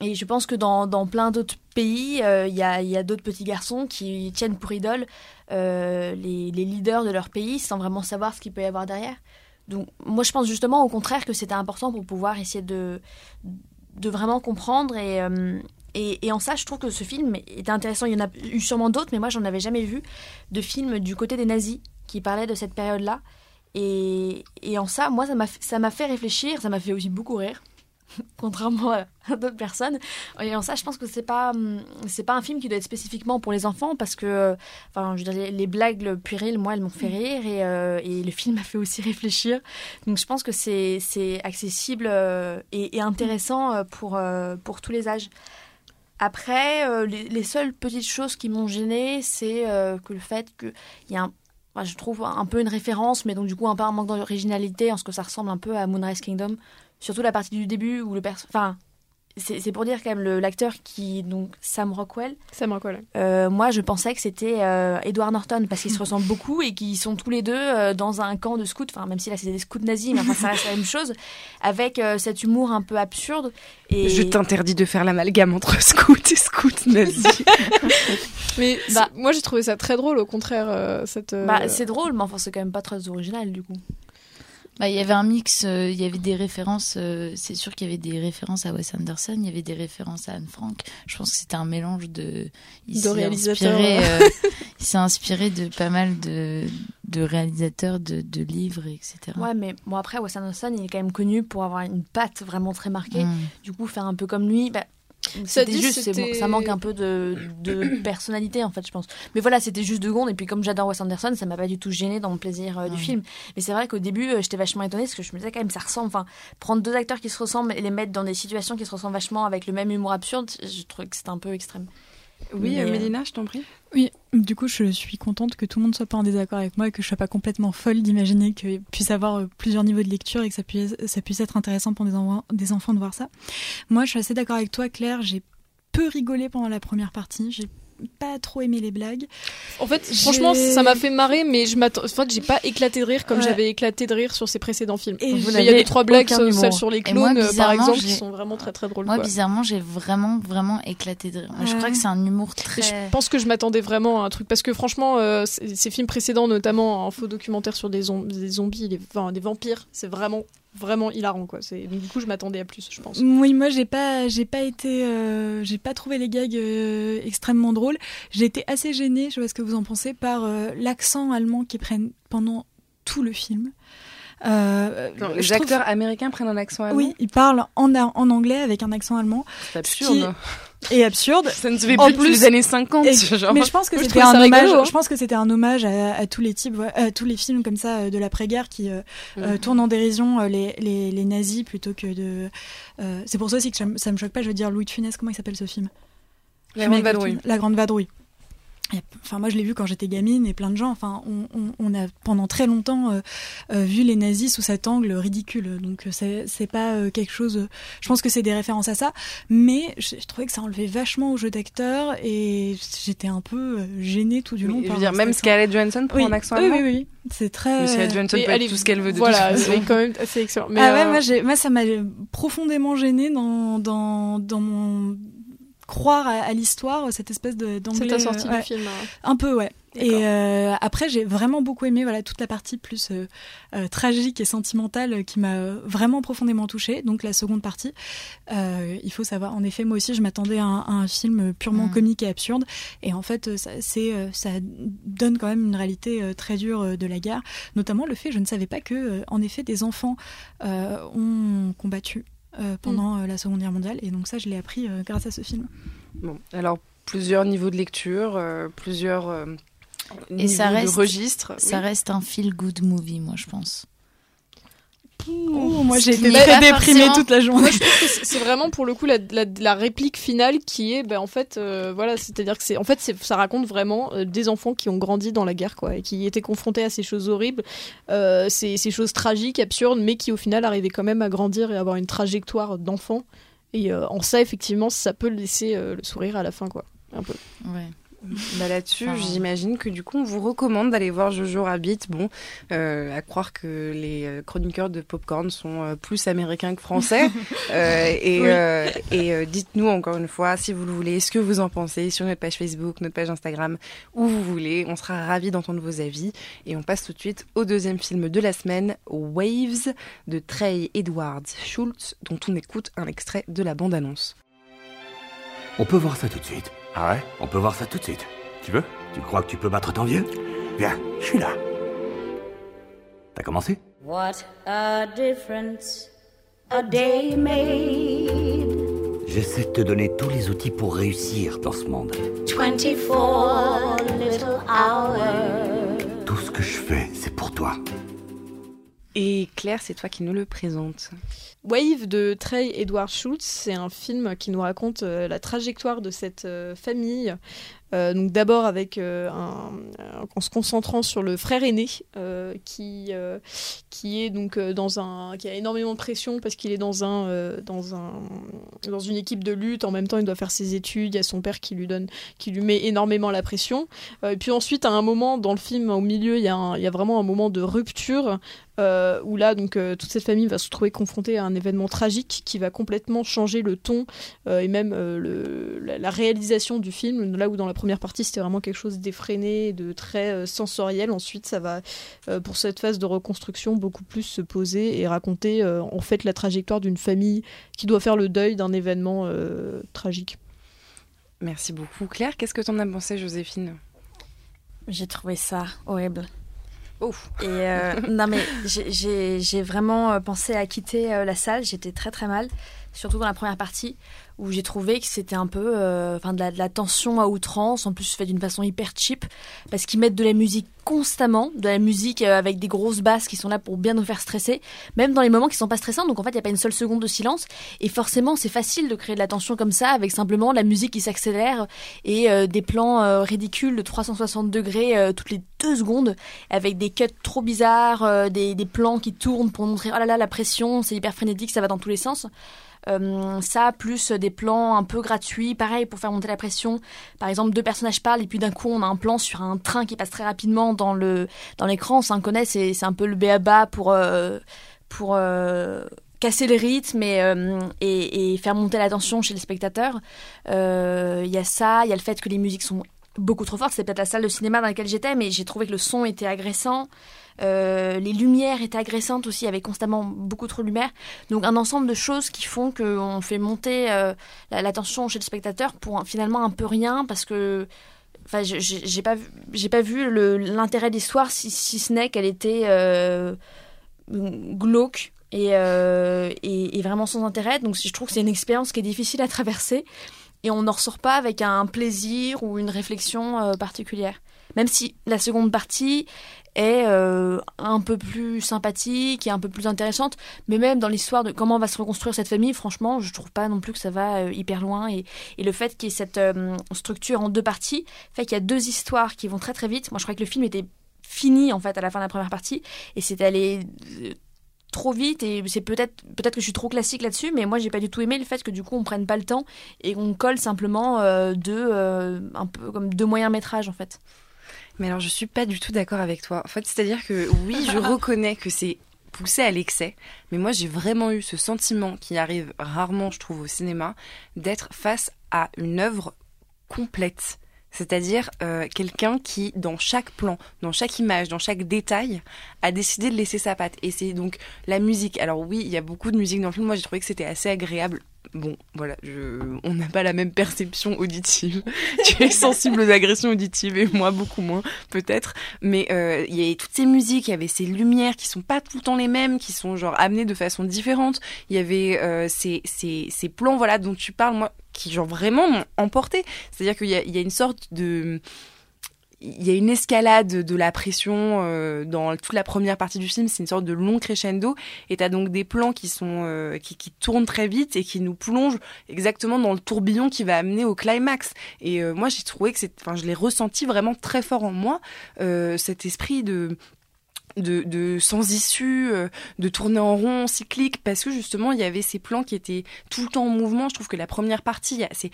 et, je pense que dans, dans plein d'autres pays, euh, il y a, a d'autres petits garçons qui tiennent pour idole euh, les, les leaders de leur pays sans vraiment savoir ce qu'il peut y avoir derrière. Donc moi je pense justement au contraire que c'était important pour pouvoir essayer de, de vraiment comprendre et, euh, et, en ça je trouve que ce film était intéressant. Il y en a eu sûrement d'autres mais moi j'en avais jamais vu de films du côté des nazis qui parlaient de cette période-là. Et, et en ça, moi, ça m'a fait réfléchir, ça m'a fait aussi beaucoup rire, contrairement à d'autres personnes. Et en ça, je pense que c'est pas, hum, c'est pas un film qui doit être spécifiquement pour les enfants parce que, euh, enfin, je veux dire, les, blagues le puériles, moi, elles m'ont fait rire et, euh, et le film m'a fait aussi réfléchir. Donc, je pense que c'est, c'est accessible euh, et, et intéressant pour, pour tous les âges. Après, les, les seules petites choses qui m'ont gênée, c'est que le fait qu'il y a un je trouve un peu une référence, mais donc du coup un peu un manque d'originalité en ce que ça ressemble un peu à Moonrise Kingdom. Surtout la partie du début où le perso... Enfin, c'est pour dire quand même le- l'acteur qui donc Sam Rockwell. Sam Rockwell. Euh, moi, je pensais que c'était euh, Edward Norton parce qu'ils se ressemblent beaucoup et qu'ils sont tous les deux euh, dans un camp de scouts. Enfin, même si là c'est des scouts nazis, mais enfin ça reste la même chose, avec euh, cet humour un peu absurde. Et Je t'interdis de faire l'amalgame entre scout et scout nazi. Mais Bah- moi j'ai trouvé ça très drôle au contraire euh, cette. euh, bah, c'est drôle, mais enfin c'est quand même pas très original du coup. Bah, il y avait un mix, euh, il y avait des références, euh, c'est sûr qu'il y avait des références à Wes Anderson, il y avait des références à Anne Frank. Je pense que c'était un mélange de. il De s'est réalisateurs, inspiré, euh. il s'est inspiré de pas mal de, de réalisateurs, de, de livres, etc. Ouais, mais bon après Wes Anderson, il est quand même connu pour avoir une patte vraiment très marquée. Mm. Du coup, faire un peu comme lui, bah, c'était dit, juste, c'est c'était- bon, ça manque un peu de, de personnalité en fait, je pense. Mais voilà, c'était juste deux secondes. Et puis comme j'adore Wes Anderson, ça m'a pas du tout gêné dans mon plaisir euh, du Ouais. film. Mais c'est vrai qu'au début, euh, j'étais vachement étonnée parce que je me disais quand même, ça ressemble. Enfin, prendre deux acteurs qui se ressemblent et les mettre dans des situations qui se ressemblent vachement avec le même humour absurde, je trouvais que c'était un peu extrême. Oui, Mais, euh, Mélina, je t'en prie. Du coup, je suis contente que tout le monde soit pas en désaccord avec moi et que je sois pas complètement folle d'imaginer qu'il puisse avoir euh, plusieurs niveaux de lecture et que ça puisse, être intéressant pour des, enfants, de voir ça. Moi, je suis assez d'accord avec toi, Claire. J'ai peu rigolé pendant la première partie. Pas trop aimé les blagues. En fait, franchement, ça m'a fait marrer, mais je m'attends. En fait, j'ai pas éclaté de rire comme Ouais. j'avais éclaté de rire sur ses précédents films. Et vous il y a deux trois blagues, celles humour. sur les moi, clones, euh, par exemple, qui sont vraiment très très drôles. Moi, quoi. bizarrement, j'ai vraiment, vraiment éclaté de rire. Je crois que c'est un humour Et très. je pense que je m'attendais vraiment à un truc parce que franchement, euh, ces films précédents, notamment un faux documentaire sur des, zom- des zombies, les- enfin, des vampires, c'est vraiment vraiment hilarant quoi. C'est donc, du coup je m'attendais à plus, je pense. Oui, moi j'ai pas, j'ai pas été, euh, j'ai pas trouvé les gags euh, extrêmement drôles. J'ai été assez gênée, je sais pas ce que vous en pensez, par euh, l'accent allemand qu'ils prennent pendant tout le film. Euh, Non, les trouve- acteurs américains prennent un accent allemand? Oui, ils parlent en, en anglais avec un accent allemand. C'est absurde. Et absurde. Ça ne se fait En plus depuis plus- les années 50. Et- genre. mais je pense que je c'était un hein. Je pense que c'était un hommage à, à tous les types, à tous les films comme ça euh, de l'après-guerre qui euh, euh, tournent en dérision les, les, les nazis plutôt que de. euh, c'est pour ça aussi que ça me- choque pas. Je veux dire Louis de Funès. Comment il s'appelle ce film? La Grande Vadrouille. La Grande Vadrouille. Et, Enfin, moi, je l'ai vu quand j'étais gamine et plein de gens. Enfin, on, on, on a pendant très longtemps euh, euh, vu les nazis sous cet angle ridicule. Donc, euh, c'est c'est pas euh, quelque chose. euh, Je pense que c'est des références à ça, mais je, je trouvais que ça enlevait vachement au jeu d'acteur et j'étais un peu gênée tout du long. Oui, je par veux dire, même accent. Scarlett Johansson prend oui. un accent oui, allemand. oui, oui, oui. C'est très. Mais Scarlett Johansson peut tout ce qu'elle veut de voilà, toute façon. c'est quand même assez excellent. Mais ah ouais, moi, j'ai- moi, ça m'a profondément gênée dans, dans, dans mon croire à, à l'histoire, cette espèce de c'est d'anglais. ta sortie euh, ouais. du film. hein. Un peu, ouais. Et euh, après, j'ai vraiment beaucoup aimé voilà toute la partie plus euh, euh, tragique et sentimentale qui m'a vraiment profondément touchée. Donc la seconde partie, il faut savoir. En effet, moi aussi, je m'attendais à, un- à un film purement Mm. comique et absurde. Et en fait, ça, ça donne quand même une réalité très dure de la guerre. Notamment le fait, je ne savais pas que, en effet, des enfants ont combattu. Euh, pendant euh, la Seconde Guerre mondiale et donc ça je l'ai appris euh, grâce à ce film. Bon, alors plusieurs niveaux de lecture, euh, plusieurs euh, Et niveaux ça reste- de registres. Ça Oui. reste un feel good movie, moi, je pense. Oh, moi j'ai été très déprimée toute la journée. Moi, je trouve que c'est- vraiment pour le coup la, la, la réplique finale qui est, ben, en fait, euh, voilà, c'est-à-dire que c'est, en fait, c'est- ça raconte vraiment euh, des enfants qui ont grandi dans la guerre, quoi, et qui étaient confrontés à ces choses horribles, euh, ces, ces choses tragiques, absurdes, mais qui au final arrivaient quand même à grandir et avoir une trajectoire d'enfant. Et euh, en ça, effectivement, ça peut laisser euh, le sourire à la fin, quoi. Un peu. Ouais. Bah là-dessus, Enfin, j'imagine que du coup, on vous recommande d'aller voir Jojo Rabbit. Bon, euh, à croire que les euh, chroniqueurs de Popcorn sont euh, plus américains que français. Euh, et Oui. euh, et euh, dites-nous encore une fois, si vous le voulez, ce que vous en pensez sur notre page Facebook, notre page Instagram, où vous voulez. On sera ravis d'entendre vos avis. Et on passe tout de suite au deuxième film de la semaine, Waves, de Trey Edwards Schultz, dont on écoute un extrait de la bande-annonce. On peut voir ça tout de suite. Ah ouais On peut voir ça tout de suite. Tu veux Tu crois que tu peux battre ton vieux Viens, je suis là. T'as commencé What a difference a day made. J'essaie de te donner tous les outils pour réussir dans ce monde. 24 little hours. Tout ce que je fais, c'est pour toi. Et Claire, c'est toi qui nous le présente. Wave de Trey Edward Schultz, c'est un film qui nous raconte euh, la trajectoire de cette euh, famille. Euh, donc d'abord avec euh, un- en se concentrant sur le frère aîné euh, qui euh, qui est donc euh, dans un qui a énormément de pression parce qu'il est dans un euh, dans un dans une équipe de lutte. En même temps il doit faire ses études. Il y a son père qui lui donne qui lui met énormément la pression. Euh, et puis ensuite à un moment dans le film au milieu il y a un- il y a vraiment un moment de rupture euh, où là donc euh, toute cette famille va se trouver confrontée à un événement tragique qui va complètement changer le ton euh, et même euh, le, la, la réalisation du film là où dans la première partie c'était vraiment quelque chose d'effréné de très euh, sensoriel ensuite ça va euh, pour cette phase de reconstruction beaucoup plus se poser et raconter euh, en fait la trajectoire d'une famille qui doit faire le deuil d'un événement euh, tragique Merci beaucoup. Claire, qu'est-ce que t'en as pensé, Joséphine? J'ai trouvé ça horrible. Ouf. Et euh, non mais j'ai- vraiment pensé à quitter euh, la salle. J'étais très très mal, surtout dans la première partie où j'ai trouvé que c'était un peu euh, de, la, tension à outrance, en plus fait d'une façon hyper cheap, parce qu'ils mettent de la musique constamment, de la musique euh, avec des grosses basses qui sont là pour bien nous faire stresser, même dans les moments qui sont pas stressants, donc en fait il n'y a pas une seule seconde de silence, et forcément c'est facile de créer de la tension comme ça, avec simplement la musique qui s'accélère, et euh, des plans ridicules de 360 degrés toutes les deux secondes, avec des cuts trop bizarres, des, des plans qui tournent pour montrer, oh là là, la pression, c'est hyper frénétique, ça va dans tous les sens. Euh, ça, plus des plans un peu gratuits, pareil, pour faire monter la pression. Par exemple, deux personnages parlent et puis d'un coup, on a un plan sur un train qui passe très rapidement dans le dans l'écran. On s'en connaît, c'est c'est un peu le béaba pour euh, pour euh, casser le rythme et, euh, et, faire monter la tension chez les spectateurs. Il y a ça, il y a le fait que les musiques sont beaucoup trop fortes. C'est peut-être la salle de cinéma dans laquelle j'étais, mais j'ai trouvé que le son était agressant. Euh, les lumières étaient agressantes aussi, il y avait constamment beaucoup trop de lumière. Donc un ensemble de choses qui font qu'on fait monter euh, chez le spectateur pour finalement un peu rien, parce que enfin, j'ai pas, j'ai pas vu l'intérêt de l'histoire si, ce n'est qu'elle était euh, glauque. Et, euh, et, et vraiment sans intérêt. Donc je trouve que c'est une expérience qui est difficile à traverser et on n'en ressort pas avec un plaisir ou une réflexion particulière. Même si la seconde partie est euh, un peu plus sympathique et un peu plus intéressante, mais même dans l'histoire de comment va se reconstruire cette famille, franchement, je trouve pas non plus que ça va euh, hyper loin. Et, le fait qu'il y ait cette euh, structure en deux parties fait qu'il y a deux histoires qui vont très très vite. Moi, je crois que le film était fini en fait à la fin de la première partie et c'est allé trop vite et c'est peut-être peut-être que je suis trop classique là-dessus mais moi j'ai pas du tout aimé le fait que du coup on prenne pas le temps et qu'on colle simplement deux un peu comme deux moyens métrages en fait. Mais alors, je suis pas du tout d'accord avec toi. En fait, c'est-à-dire que oui, je reconnais que c'est poussé à l'excès, mais moi, j'ai vraiment eu ce sentiment qui arrive rarement, je trouve, au cinéma, d'être face à une œuvre complète. C'est-à-dire euh, quelqu'un qui, dans chaque plan, dans chaque image, dans chaque détail, a décidé de laisser sa patte. Et c'est donc la musique. Alors oui, il y a beaucoup de musique dans le film. Moi, j'ai trouvé que c'était assez agréable. Bon, voilà, je... on n'a pas la même perception auditive. tu es sensible aux agressions auditives et moi beaucoup moins, peut-être. Mais euh, il y avait toutes ces musiques, il y avait ces lumières qui sont pas tout le temps les mêmes, qui sont genre amenées de façon différente. Il y avait euh, ces, ces, ces plans, voilà, dont tu parles, moi, qui genre vraiment m'ont emporté. C'est-à-dire qu'il y y a une sorte de il y a une escalade de la pression euh, dans toute la première partie du film, c'est une sorte de long crescendo, et t'as donc des plans qui sont euh, qui, qui tournent très vite et qui nous plongent exactement dans le tourbillon qui va amener au climax. Et euh, moi j'ai trouvé que c'est, enfin je l'ai ressenti vraiment très fort en moi, cet esprit de de, de sans issue, de tourner en rond, cyclique, parce que justement il y avait ces plans qui étaient tout le temps en mouvement. Je trouve que la première partie, c'est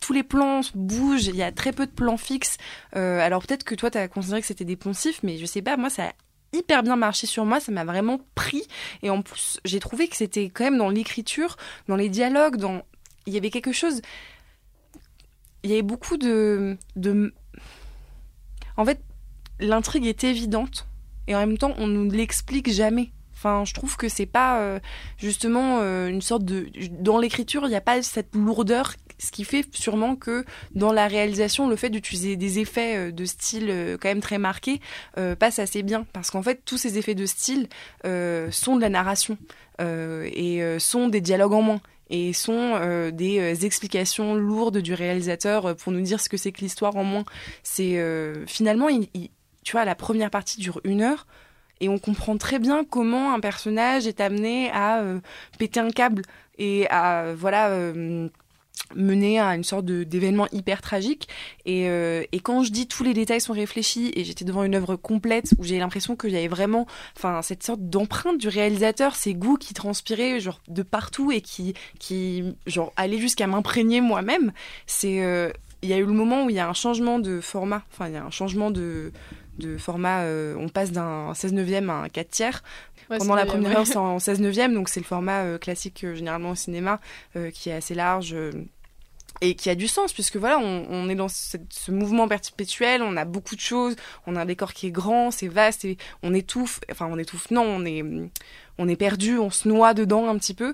tous les plans bougent, il y a très peu de plans fixes. Euh, alors peut-être que toi, tu as considéré que c'était des poncifs, mais je sais pas, moi, ça a hyper bien marché sur moi, ça m'a vraiment pris. Et en plus, j'ai trouvé que c'était quand même dans l'écriture, dans les dialogues, dans... il y avait quelque chose... Il y avait beaucoup de... de... En fait, l'intrigue est évidente, et en même temps, on nous l'explique jamais. Enfin, je trouve que c'est pas euh, justement euh, une sorte de dans l'écriture, il n'y a pas cette lourdeur, ce qui fait sûrement que dans la réalisation, le fait d'utiliser des effets euh, de style euh, quand même très marqués euh, passe assez bien parce qu'en fait, tous ces effets de style sont de la narration et sont des dialogues en moins et sont des explications lourdes du réalisateur pour nous dire ce que c'est que l'histoire en moins. C'est finalement, tu vois, la première partie dure une heure et on comprend très bien comment un personnage est amené à péter un câble et à voilà mener à une sorte d'événement hyper tragique et, euh, et quand je dis tous les détails sont réfléchis et j'étais devant une œuvre complète où j'ai l'impression qu'il y avait vraiment enfin cette sorte d'empreinte du réalisateur ces goûts qui transpiraient genre de partout et qui qui genre allaient jusqu'à m'imprégner moi-même c'est euh, il y a eu le moment où il y a un changement de format enfin il y a un changement de de format, euh, on passe d'un 16 neuvième à un 4 tiers. Ouais, Pendant la première ouais. heure, c'est en 16 neuvième, donc c'est le format euh, classique euh, généralement au cinéma, euh, qui est assez large. et qui a du sens puisque voilà on, on est dans cette- ce mouvement perpétuel on a beaucoup de choses on a un décor qui est grand c'est vaste et on étouffe enfin on étouffe non on est on est perdu on se noie dedans un petit peu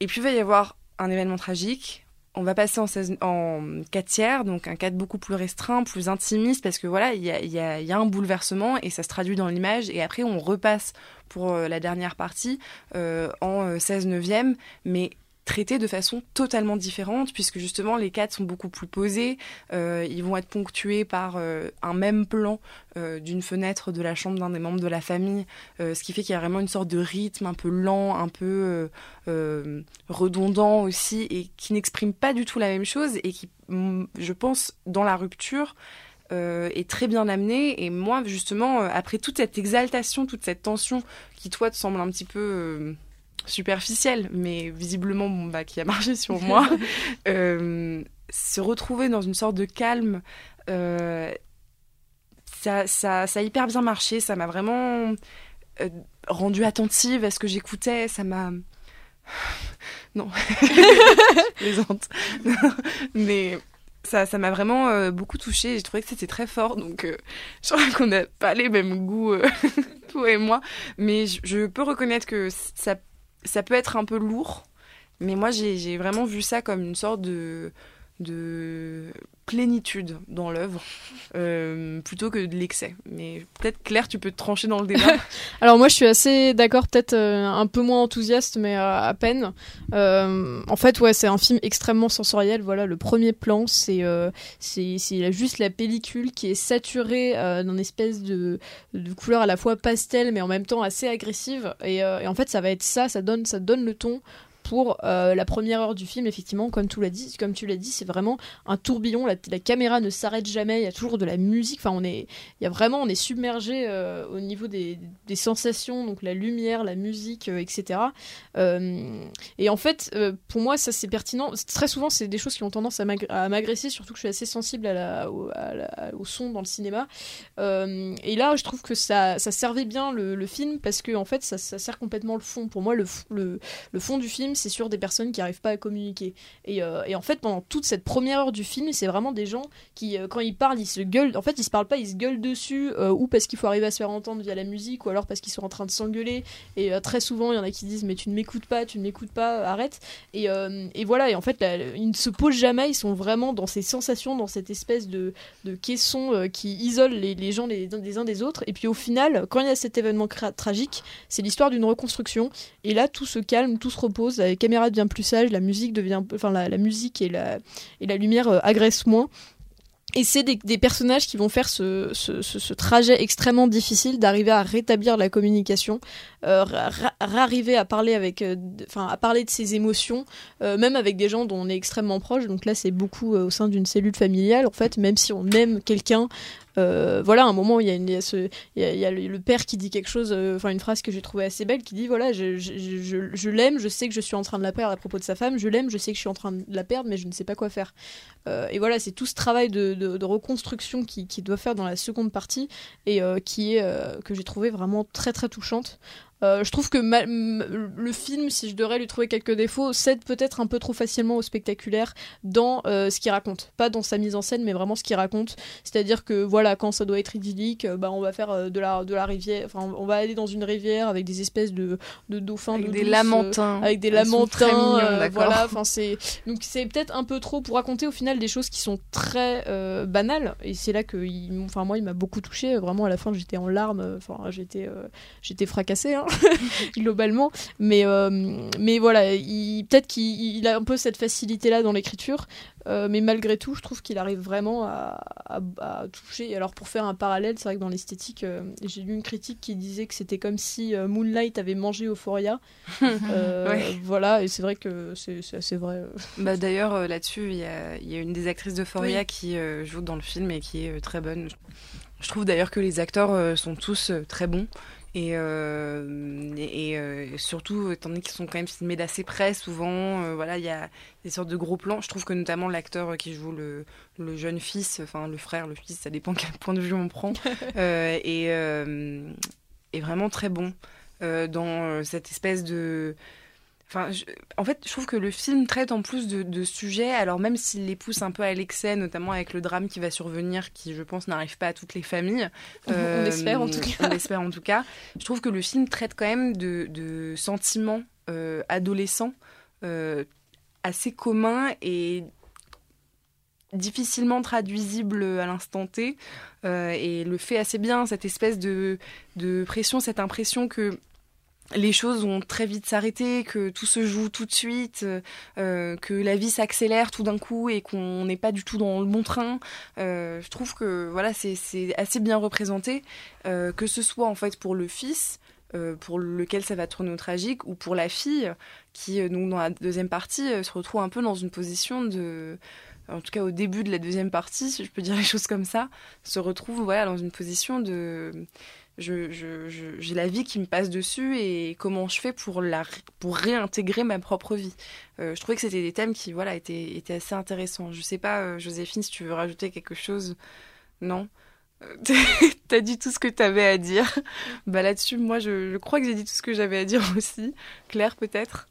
et puis il va y avoir un événement tragique on va passer en, 16 en 4 tiers, donc un cadre beaucoup plus restreint, plus intimiste, parce que voilà, il y a, un bouleversement et ça se traduit dans l'image. Et après, on repasse pour euh, la dernière partie euh, en euh, 16 neuvième, mais traités de façon totalement différente, puisque justement les cadres sont beaucoup plus posés, euh, ils vont être ponctués par euh, un même plan euh, d'une fenêtre de la chambre d'un des membres de la famille, ce qui fait qu'il y a vraiment une sorte de rythme un peu lent, un peu redondant aussi, et qui n'exprime pas du tout la même chose, et qui, mm, je pense, dans la rupture, est très bien amené. Et moi, justement, après toute cette exaltation, toute cette tension qui, toi, te semble un petit peu superficielle, mais visiblement, bon, bah, qui a marché sur moi, euh, se retrouver dans une sorte de calme, euh, ça, ça, ça a hyper bien marché. Ça m'a vraiment euh, rendue attentive à ce que j'écoutais. Ça m'a. Non, plaisante. mais ça ça m'a vraiment euh, beaucoup touchée. J'ai trouvé que c'était très fort. Donc, euh, je crois qu'on n'a pas les mêmes goûts, euh, toi et moi. Mais je, je peux reconnaître que ça, ça peut être un peu lourd. Mais moi, j'ai vraiment vu ça comme une sorte de, de plénitude dans l'œuvre, euh, plutôt que de l'excès. Mais peut-être, Claire, tu peux te trancher dans le débat. Alors moi je suis assez d'accord, peut-être euh, un peu moins enthousiaste, mais euh, à peine. En fait ouais c'est un film extrêmement sensoriel. Voilà le premier plan c'est c'est juste la pellicule qui est saturée d'une espèce de de couleur à la fois pastel mais en même temps assez agressive. Et, et en fait ça va être ça, ça donne ça donne le ton pour euh, la première heure du film, effectivement, comme tu l'as dit, comme tu l'as dit, c'est vraiment un tourbillon. La, caméra ne s'arrête jamais. Il y a toujours de la musique. Enfin, on est, il y a vraiment, on est submergé euh, au niveau des, sensations, donc la lumière, la musique, euh, etc. Et en fait, pour moi, ça c'est pertinent. Très souvent, c'est des choses qui ont tendance à m'ag- à m'agresser, surtout que je suis assez sensible au, son dans le cinéma. Et là, je trouve que ça, servait bien le, film parce que en fait, ça, sert complètement le fond. Pour moi, le fond du film, c'est sur des personnes qui n'arrivent pas à communiquer. Et, euh, et en fait, pendant toute cette première heure du film, c'est vraiment des gens qui, euh, quand ils parlent, ils se gueulent. En fait, ils se parlent pas, ils se gueulent dessus, euh, ou parce qu'il faut arriver à se faire entendre via la musique, ou alors parce qu'ils sont en train de s'engueuler. Et très souvent, il y en a qui disent Mais tu ne m'écoutes pas, tu ne m'écoutes pas, arrête. Et, et voilà, et en fait, ils ne se posent jamais, ils sont vraiment dans ces sensations, dans cette espèce de, de caisson qui isole les, les gens les, des uns des autres. Et puis au final, quand il y a cet événement tragique, c'est l'histoire d'une reconstruction. Et là, tout se calme, tout se repose, la caméra devient plus sage, la musique devient, enfin la, musique et la, et la lumière euh, agressent moins. Et c'est des, personnages qui vont faire ce, ce, ce, trajet extrêmement difficile d'arriver à rétablir la communication, arriver à parler avec, euh, enfin à parler de ses émotions, euh, même avec des gens dont on est extrêmement proche. Donc là, c'est beaucoup euh, au sein d'une cellule familiale. En fait, même si on aime quelqu'un, euh, voilà, à un moment, il y a, une- il y a le, père qui dit quelque chose, euh, une phrase que j'ai trouvée assez belle, qui dit voilà, je, l'aime, je sais que je suis en train de la perdre à propos de sa femme, je l'aime, je sais que je suis en train de la perdre, mais je ne sais pas quoi faire. Euh, et voilà, c'est tout ce travail de, reconstruction qui, doit faire dans la seconde partie et euh, qui est euh, que j'ai trouvé vraiment très très touchante. Euh, je trouve que ma- m- le film, si je devrais lui trouver quelques défauts, cède peut-être un peu trop facilement au spectaculaire dans euh, ce qu'il raconte. Pas dans sa mise en scène, mais vraiment ce qu'il raconte. C'est-à-dire que voilà, quand ça doit être idyllique, euh, bah, on va faire de, la, de la rivière, enfin on va aller dans une rivière avec des espèces de, de dauphins, Avec des douce, lamentins. avec des très lamentins, mignons, voilà. Enfin c'est donc c'est peut-être un peu trop pour raconter au final des choses qui sont très euh, banales. Et c'est là que, il, enfin moi, il m'a beaucoup touché. Vraiment à la fin, j'étais en larmes. Enfin j'étais, euh, j'étais fracassée hein, globalement. Mais euh, mais voilà, il- peut-être qu'il il a un peu cette facilité là dans l'écriture. Euh, mais malgré tout, je trouve qu'il arrive vraiment à, à- à toucher. Alors, pour faire un parallèle, c'est vrai que dans l'esthétique, euh, j'ai lu une critique qui disait que c'était comme si Moonlight avait mangé Euphoria. Ouais. Voilà, et c'est vrai que c'est assez vrai. Bah, D'ailleurs, là-dessus, il y a, il y a une des actrices d'Euphoria Oui. qui joue dans le film et qui est très bonne. Je trouve d'ailleurs que les acteurs sont tous très bons. Et, euh, et, et, euh, surtout, étant donné qu'ils sont quand même filmés d'assez près, souvent, euh, voilà, il y a des sortes de gros plans. Je trouve que notamment l'acteur qui joue le, le jeune fils, enfin le frère, le fils, ça dépend quel point de vue on prend, euh, est, est vraiment très bon dans cette espèce de... Enfin, je- en fait, je trouve que le film traite en plus de, de sujets, alors même s'il les pousse un peu à l'excès, notamment avec le drame qui va survenir, qui, je pense, n'arrive pas à toutes les familles. On- on espère, en tout cas. On espère en tout cas. Je trouve que le film traite quand même de, de sentiments euh, adolescents euh, assez communs et difficilement traduisibles à l'instant T euh, et le fait assez bien cette espèce de, de pression cette impression que les choses vont très vite s'arrêter, que tout se joue tout de suite, euh, que la vie s'accélère tout d'un coup et qu'on n'est pas du tout dans le bon train. Euh, je trouve que voilà, c'est assez bien représenté, euh, que ce soit en fait pour le fils. pour lequel ça va tourner au tragique, ou pour la fille qui, dans la deuxième partie, se retrouve un peu dans une position de, en tout cas au début de la deuxième partie, si je peux dire les choses comme ça, se retrouve voilà, dans une position de j'ai la vie qui me passe dessus et comment je fais pour, pour réintégrer ma propre vie. Euh, je trouvais que c'était des thèmes qui voilà, étaient, étaient assez intéressants. Je sais pas, euh, Joséphine, si tu veux rajouter quelque chose. Non T'as dit tout ce que t'avais à dire. Bah là-dessus, moi, je, je crois que j'ai dit tout ce que j'avais à dire aussi. Claire, peut-être?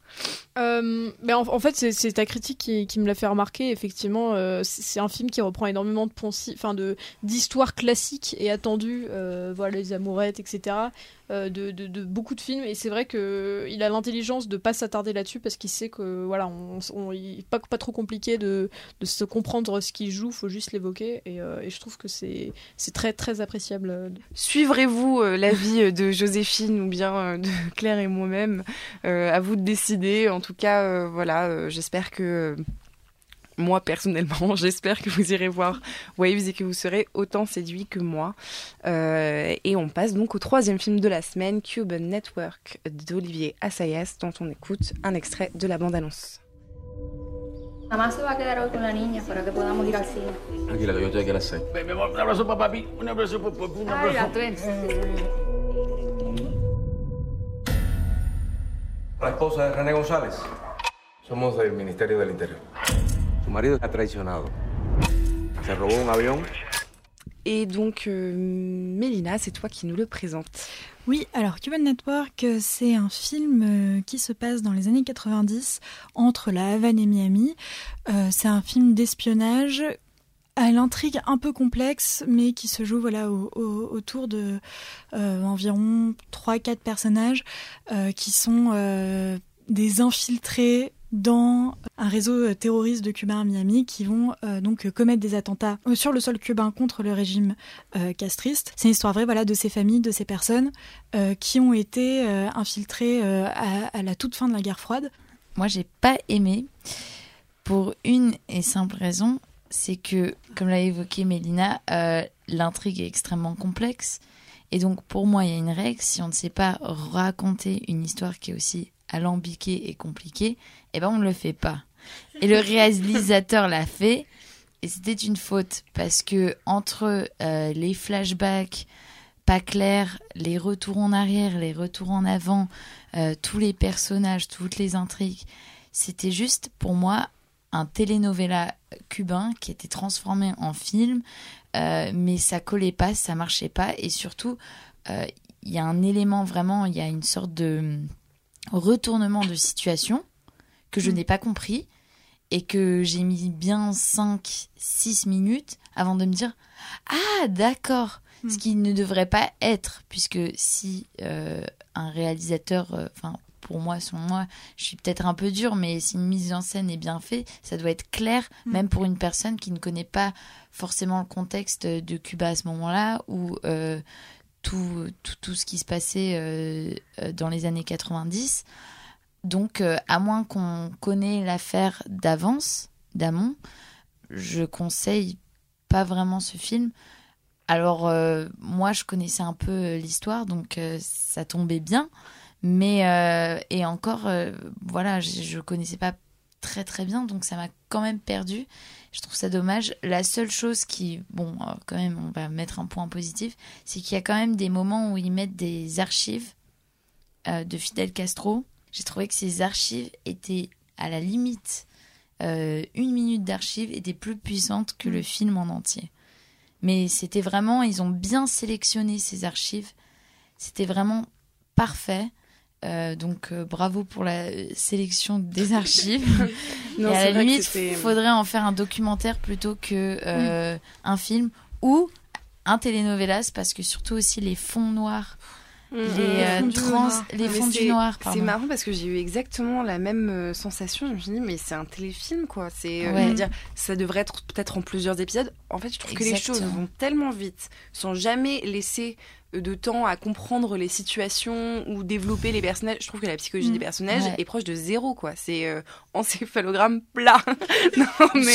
Euh, ben en, fait, c'est ta critique qui, me l'a fait remarquer. Effectivement, euh, c'est un film qui reprend énormément de enfin de d'histoires classiques et attendues, euh, voilà les amourettes, etc. De, de, beaucoup de films. Et c'est vrai que il a l'intelligence de pas s'attarder là-dessus parce qu'il sait que voilà, on, pas pas trop compliqué de, de se comprendre ce qu'il joue. Faut juste l'évoquer. Et, et, je trouve que c'est c'est très très appréciable. Suivrez-vous l'avis de Joséphine ou bien de Claire et moi-même À vous de décider en tout cas, euh, voilà, euh, j'espère que moi personnellement, j'espère que vous irez voir Waves et que vous serez autant séduits que moi. Euh, et on passe donc au troisième film de la semaine, Cuban Network d'Olivier Assayas, dont on écoute un extrait de la bande-annonce. Mamá se va a quedar hoy con la niña para que podamos ir al cine. Tranquila, que yo estoy aquí a las seis. Ven, un abrazo para papi, un abrazo para papi, un abrazo. Ay, la La esposa de René González. Somos del Ministerio del Interior. Su marido ha traicionado. Se robó un avión. Et donc, euh, Mélina, c'est toi qui nous le présente. Oui, alors Cuban Network, euh, c'est un film euh, qui se passe dans les années 90 entre la Havane et Miami. c'est un film d'espionnage à l'intrigue un peu complexe, mais qui se joue voilà autour de euh, environ 3-4 personnages euh, qui sont euh, des infiltrés dans un réseau terroriste de Cubains à Miami qui vont donc commettre des attentats sur le sol cubain contre le régime castriste. C'est une histoire vraie voilà de ces familles, de ces personnes qui ont été infiltrées à, à, la toute fin de la guerre froide. Moi, j'ai pas aimé pour une et simple raison, c'est que, comme l'a évoqué Mélina, euh, l'intrigue est extrêmement complexe. Et donc, pour moi, il y a une règle. Si on ne sait pas raconter une histoire qui est aussi alambiquée et compliquée, eh ben, on ne le fait pas. Et le réalisateur l'a fait. Et c'était une faute. Parce que, entre euh, les flashbacks pas clairs, les retours en arrière, les retours en avant, euh, tous les personnages, toutes les intrigues, c'était juste, pour moi, un telenovela cubain qui était transformé en film, euh, mais ça collait pas, ça marchait pas, et surtout, euh, il y a un élément vraiment, il y a une sorte de retournement de situation que je mm. n'ai pas compris et que j'ai mis bien 5-6 minutes avant de me dire Ah, d'accord Ce mm. qui ne devrait pas être, puisque si euh, un réalisateur, enfin, pour moi, selon moi, je suis peut-être un peu dure, mais si une mise en scène est bien faite, ça doit être clair, mm. même pour une personne qui ne connaît pas forcément le contexte de Cuba à ce moment-là, ou euh, tout, tout, ce qui se passait euh, euh, dans les années 90. Donc, à moins qu'on connaît l'affaire d'avance, d'amont, je conseille pas vraiment ce film. Alors, moi, je connaissais un peu l'histoire, donc ça tombait bien. Mais euh, et encore, euh, voilà, je, ne connaissais pas très très bien, donc ça m'a quand même perdu. Je trouve ça dommage. La seule chose qui, bon, euh, quand même, on va mettre un point positif, c'est qu'il y a quand même des moments où ils mettent des archives de Fidel Castro. J'ai trouvé que ces archives étaient à la limite. une minute d'archives était plus puissante que le film en entier. Mais c'était vraiment, ils ont bien sélectionné ces archives. C'était vraiment parfait. Euh, donc euh, bravo pour la sélection des archives. et à la limite, il faudrait en faire un documentaire plutôt que euh, un film ou un telenovelas parce que surtout aussi les fonds noirs. Mm, les, mm. trans, les fonds du noir. C'est marrant parce que j'ai eu exactement la même sensation. Je me suis dit, mais c'est un téléfilm, quoi. C'est, dire, ça devrait être peut-être en plusieurs épisodes. En fait, je trouve que les choses vont tellement vite, sans jamais laisser de temps à comprendre les situations ou développer les personnages. Je trouve que la psychologie Mm. des personnages Ouais. est proche de zéro, quoi. C'est euh, encéphalogramme plat. non, mais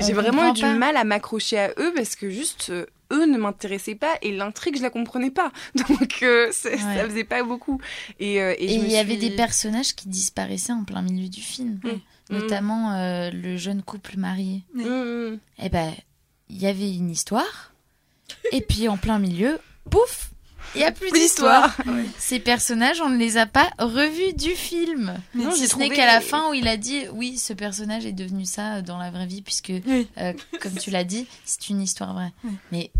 j'ai vraiment eu du pas. mal à m'accrocher à eux parce que juste euh, eux ne m'intéressaient pas et l'intrigue je la comprenais pas. Donc euh, c'est- ça Ouais. faisait pas beaucoup. Et, euh, et Et il y avait des personnages qui disparaissaient en plein milieu du film, Mm. notamment euh, le jeune couple marié. Mm, Eh ben, il y avait une histoire, et puis en plein milieu, pouf, il y a plus Plus d'histoire. Ouais. Ces personnages, on ne les a pas revus du film. Non, si j'ai ce n'est qu'à la fin où il a dit oui, ce personnage est devenu ça dans la vraie vie, puisque, euh, comme tu l'as dit, c'est une histoire vraie. Mais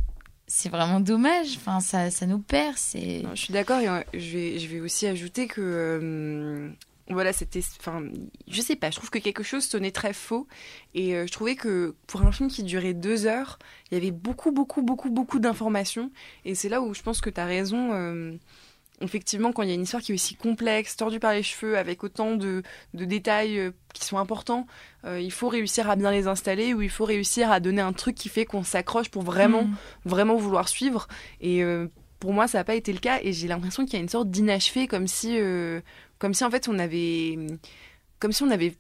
c'est vraiment dommage. Enfin, ça, ça nous perd. C'est. Je suis d'accord et euh, je vais, je vais aussi ajouter que euh, voilà, c'était enfin je sais pas, je trouve que quelque chose sonnait très faux et euh, je trouvais que pour un film qui durait deux heures, il y avait beaucoup beaucoup beaucoup beaucoup d'informations et c'est là où je pense que tu as raison euh, Effectivement, quand il y a une histoire qui est aussi complexe, tordue par les cheveux, avec autant de, de détails euh, qui sont importants, euh, il faut réussir à bien les installer ou il faut réussir à donner un truc qui fait qu'on s'accroche pour vraiment, Mm. vraiment vouloir suivre. Et pour moi, ça n'a pas été le cas et j'ai l'impression qu'il y a une sorte d'inachevé, comme si, euh, comme si en fait on avait, comme si on avait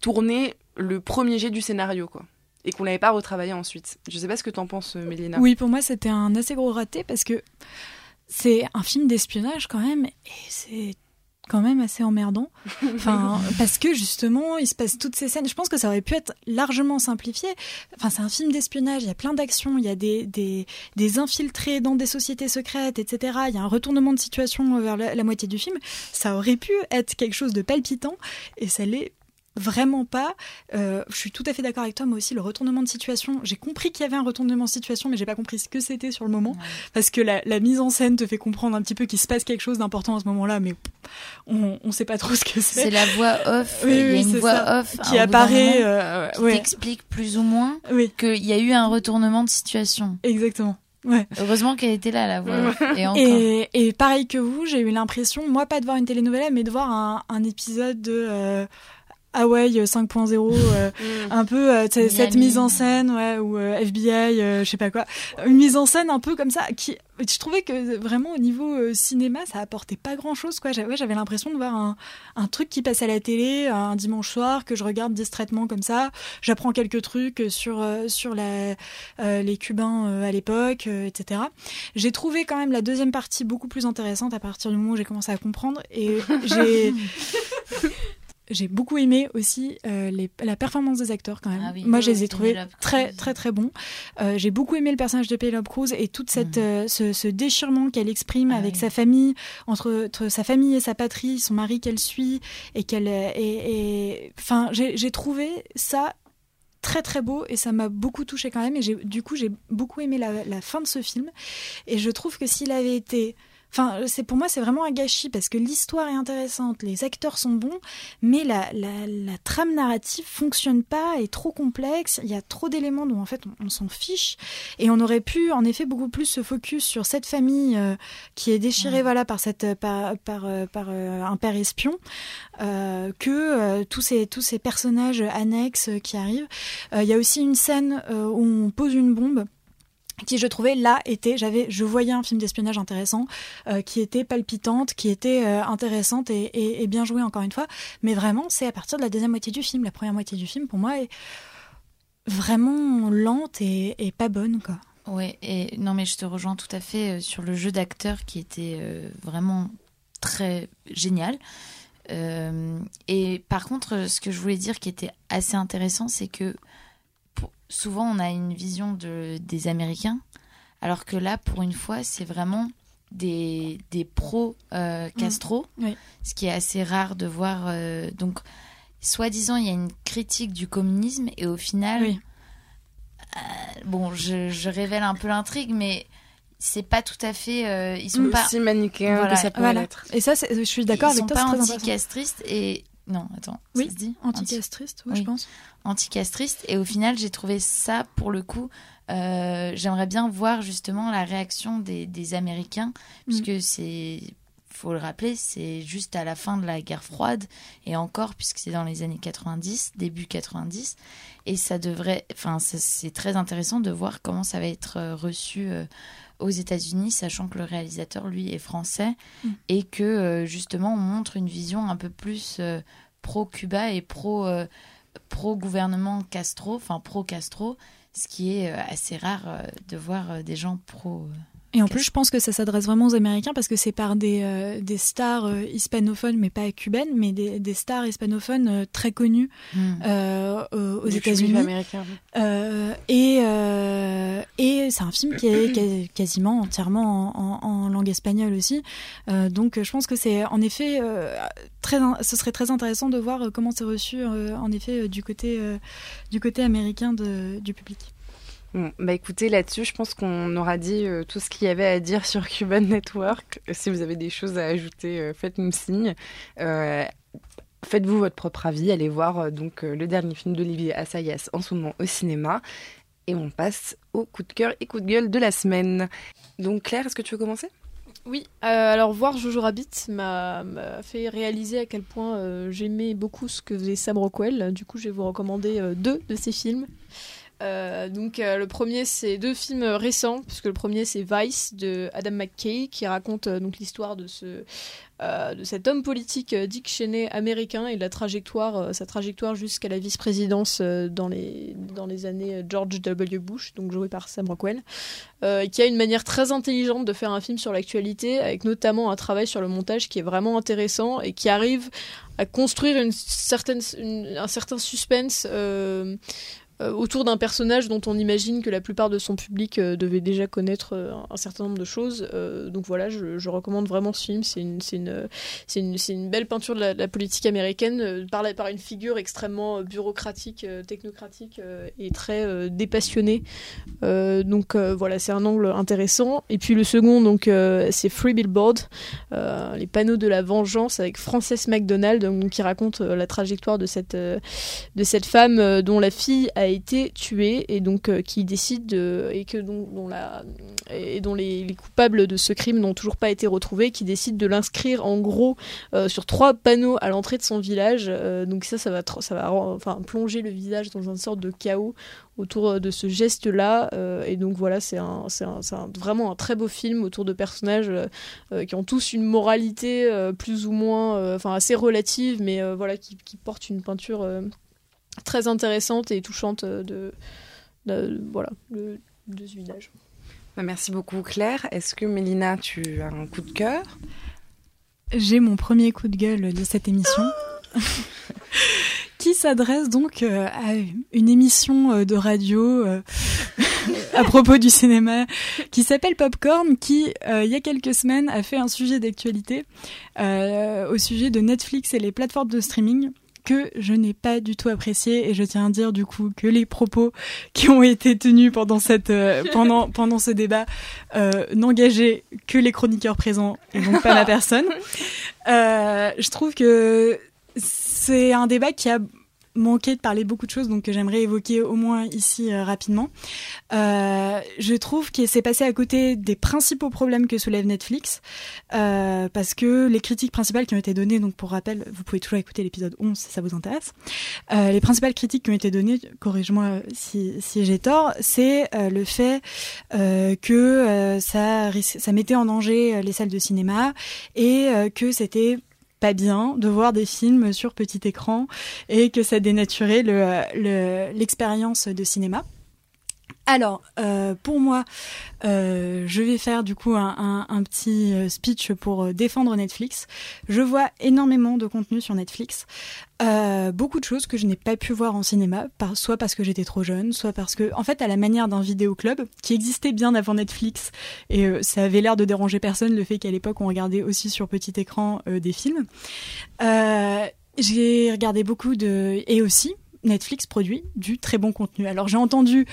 tourné le premier jet du scénario, quoi. Et qu'on l'avait pas retravaillé ensuite. Je sais pas ce que t'en penses, euh, Mélina. Oui, pour moi, c'était un assez gros raté parce que c'est un film d'espionnage quand même, et c'est quand même assez emmerdant. Enfin, parce que justement, il se passe toutes ces scènes. Je pense que ça aurait pu être largement simplifié. Enfin, c'est un film d'espionnage. Il y a plein d'actions. Il y a des, des, des infiltrés dans des sociétés secrètes, etc. Il y a un retournement de situation vers la, la moitié du film. Ça aurait pu être quelque chose de palpitant, et ça l'est vraiment pas. Euh, je suis tout à fait d'accord avec toi. Moi aussi, le retournement de situation. J'ai compris qu'il y avait un retournement de situation, mais j'ai pas compris ce que c'était sur le moment, parce que la, la mise en scène te fait comprendre un petit peu qu'il se passe quelque chose d'important à ce moment-là, mais on, on sait pas trop ce que c'est. C'est la voix off. Oui, il y a une voix ça. off qui apparaît. moment, euh, qui ouais. t'explique plus ou moins Oui. qu'il y a eu un retournement de situation. Exactement. Ouais. Heureusement qu'elle était là, la voix. Et encore. Et, et pareil que vous, j'ai eu l'impression, moi, pas de voir une telenovela, mais de voir un, un épisode de euh, Hawaii 5.0, euh, un peu euh, cette mise en scène, ouais, ou euh, FBI, euh, je sais pas quoi, une mise en scène un peu comme ça, qui, je trouvais que vraiment au niveau euh, cinéma, ça apportait pas grand chose, quoi. J'avais, ouais, j'avais l'impression de voir un, un truc qui passe à la télé un dimanche soir que je regarde distraitement comme ça. J'apprends quelques trucs sur euh, sur la, euh, les Cubains euh, à l'époque, euh, etc. J'ai trouvé quand même la deuxième partie beaucoup plus intéressante à partir du moment où j'ai commencé à comprendre et j'ai j'ai beaucoup aimé aussi euh, les, la performance des acteurs quand même. Ah oui. Moi, je les ai trouvés très très très bons. Euh, j'ai beaucoup aimé le personnage de Penelope Cruz et toute cette euh, ce, ce déchirement qu'elle exprime Ah avec oui. sa famille, entre, entre sa famille et sa patrie, son mari qu'elle suit et qu'elle et, enfin j'ai trouvé ça très très beau et ça m'a beaucoup touché quand même et du coup j'ai beaucoup aimé la, la fin de ce film et je trouve que s'il avait été Enfin, c'est pour moi, c'est vraiment un gâchis parce que l'histoire est intéressante, les acteurs sont bons, mais la, la, la trame narrative fonctionne pas, est trop complexe. Il y a trop d'éléments dont en fait on, on s'en fiche, et on aurait pu en effet beaucoup plus se focus sur cette famille euh, qui est déchirée voilà par cette par par, euh, par euh, un père espion euh, que tous ces tous ces personnages annexes qui arrivent. Il y a aussi une scène où on pose une bombe qui je trouvais là était j'avais je voyais un film d'espionnage intéressant euh, qui était palpitante qui était euh, intéressante et, bien jouée encore une fois. Mais vraiment c'est à partir de la deuxième moitié du film. La première moitié du film pour moi est vraiment lente et, pas bonne quoi. Ouais, et non, mais je te rejoins tout à fait euh, sur le jeu d'acteur qui était euh, vraiment très génial. Et par contre, ce que je voulais dire qui était assez intéressant, c'est que souvent on a une vision de, des Américains, alors que là, pour une fois, c'est vraiment des, des pros euh, Castro, Oui. ce qui est assez rare de voir. euh, donc, soi-disant, il y a une critique du communisme, et au final, Oui. euh, bon, je, je révèle un peu l'intrigue, mais c'est pas tout à fait. euh, ils sont pas Aussi manichéen Voilà. que ça peut voilà l'être. et ça je suis d'accord ils avec sont toi pas c'est très intéressant anticastristes et non, attends, oui ça se dit anticastriste oui, Oui. je pense anticastriste et au final j'ai trouvé ça pour le coup euh, j'aimerais bien voir justement la réaction des, des Américains puisque c'est faut le rappeler c'est juste à la fin de la guerre froide et encore puisque c'est dans les années 90 début 90 et ça devrait enfin c'est très intéressant de voir comment ça va être euh, reçu euh, aux États-Unis, sachant que le réalisateur, lui, est français, Mm. et que euh, justement, on montre une vision un peu plus euh, pro-Cuba et pro, euh, pro-gouvernement Castro, enfin pro-Castro, ce qui est assez rare de voir des gens pro. Et en plus, je pense que ça s'adresse vraiment aux Américains parce que c'est par des, euh, des stars euh, hispanophones, mais pas cubaines, mais des, des stars hispanophones euh, très connues Hmm. aux États-Unis. et et c'est un film qui est quasi- quasiment entièrement en, en- en langue espagnole aussi. Donc je pense que c'est en effet très, in- ce serait très intéressant de voir comment c'est reçu en effet du côté du côté américain de, du public. Bon, bah écoutez, là-dessus, je pense qu'on aura dit euh, tout ce qu'il y avait à dire sur Cuban Network. Euh, Si vous avez des choses à ajouter, euh, faites-nous signe. Faites-vous votre propre avis. Allez voir donc le dernier film d'Olivier Assayas en ce moment au cinéma. Et on passe au coup de cœur et coup de gueule de la semaine. Donc Claire, est-ce que tu veux commencer? Oui, alors voir Jojo Rabbit m'a fait réaliser à quel point j'aimais beaucoup ce que faisait Sam Rockwell. Du coup, je vais vous recommander deux de ses films. Euh, donc euh, le premier c'est deux films récents puisque le premier c'est Vice de Adam McKay qui raconte euh, donc l'histoire de ce de cet homme politique Dick Cheney américain et la trajectoire sa trajectoire jusqu'à la vice-présidence dans les dans les années George W. Bush donc joué par Sam Rockwell euh, qui a une manière très intelligente de faire un film sur l'actualité, avec notamment un travail sur le montage qui est vraiment intéressant et qui arrive à construire une certaine, un certain suspense autour d'un personnage dont on imagine que la plupart de son public euh, devait déjà connaître euh, un certain nombre de choses. Euh, donc voilà, je, recommande vraiment ce film. C'est une, une, une, une belle peinture de la, politique américaine euh, par, par une figure extrêmement euh, bureaucratique, euh, technocratique euh, et très euh, dépassionnée. Euh, donc euh, voilà, c'est un angle intéressant. Et puis le second, donc euh, c'est Free Billboard, euh, les panneaux de la vengeance avec Frances McDonald, donc, qui raconte euh, la trajectoire de cette euh, de cette femme euh, dont la fille a été tuée et donc euh, qui décide de, et que dont, dont la et dont les, les coupables de ce crime n'ont toujours pas été retrouvés, qui décide de l'inscrire en gros euh, sur trois panneaux à l'entrée de son village. Euh, donc ça, ça va, ça va enfin, plonger le village dans une sorte de chaos autour de ce geste-là. Et donc voilà, c'est un, un- vraiment un très beau film autour de personnages qui ont tous une moralité plus ou moins, enfin assez relative, mais voilà, qui, qui portent une peinture très intéressante et touchante euh, de, de- voilà, de, de ce village. Bah, Merci beaucoup Claire. Est-ce que Mélina, tu as un coup de cœur? J'ai mon premier coup de gueule de cette émission. qui s'adresse donc euh, à une émission euh, de radio à propos du cinéma qui s'appelle Popcorn, qui euh, il y a quelques semaines a fait un sujet d'actualité euh, au sujet de Netflix et les plateformes de streaming que je n'ai pas du tout apprécié et je tiens à dire du coup que les propos qui ont été tenus pendant cette euh, pendant pendant ce débat euh, n'engageaient que les chroniqueurs présents et donc pas ma personne. Euh, je trouve que c'est un débat qui a manqué de parler beaucoup de choses, donc que j'aimerais évoquer au moins ici euh, rapidement. Euh, je trouve qu'il s'est passé à côté des principaux problèmes que soulève Netflix, euh, parce que les critiques principales qui ont été données, donc pour rappel, vous pouvez toujours écouter l'épisode 11 si ça vous intéresse, les principales critiques qui ont été données, corrige-moi si, j'ai tort, c'est le fait que ça, mettait en danger les salles de cinéma et que c'était pas bien de voir des films sur petit écran et que ça dénaturait le- le- l'expérience de cinéma. Alors, euh, pour moi, euh, je vais faire du coup un, petit euh, speech pour euh, défendre Netflix. Je vois énormément de contenu sur Netflix, Euh, beaucoup de choses que je n'ai pas pu voir en cinéma, soit parce que j'étais trop jeune, soit parce que, en fait, à la manière d'un vidéoclub qui existait bien avant Netflix, et euh, ça avait l'air de déranger personne le fait qu'à l'époque on regardait aussi sur petit écran des films. J'ai regardé beaucoup de et aussi Netflix produit du très bon contenu. Alors j'ai entendu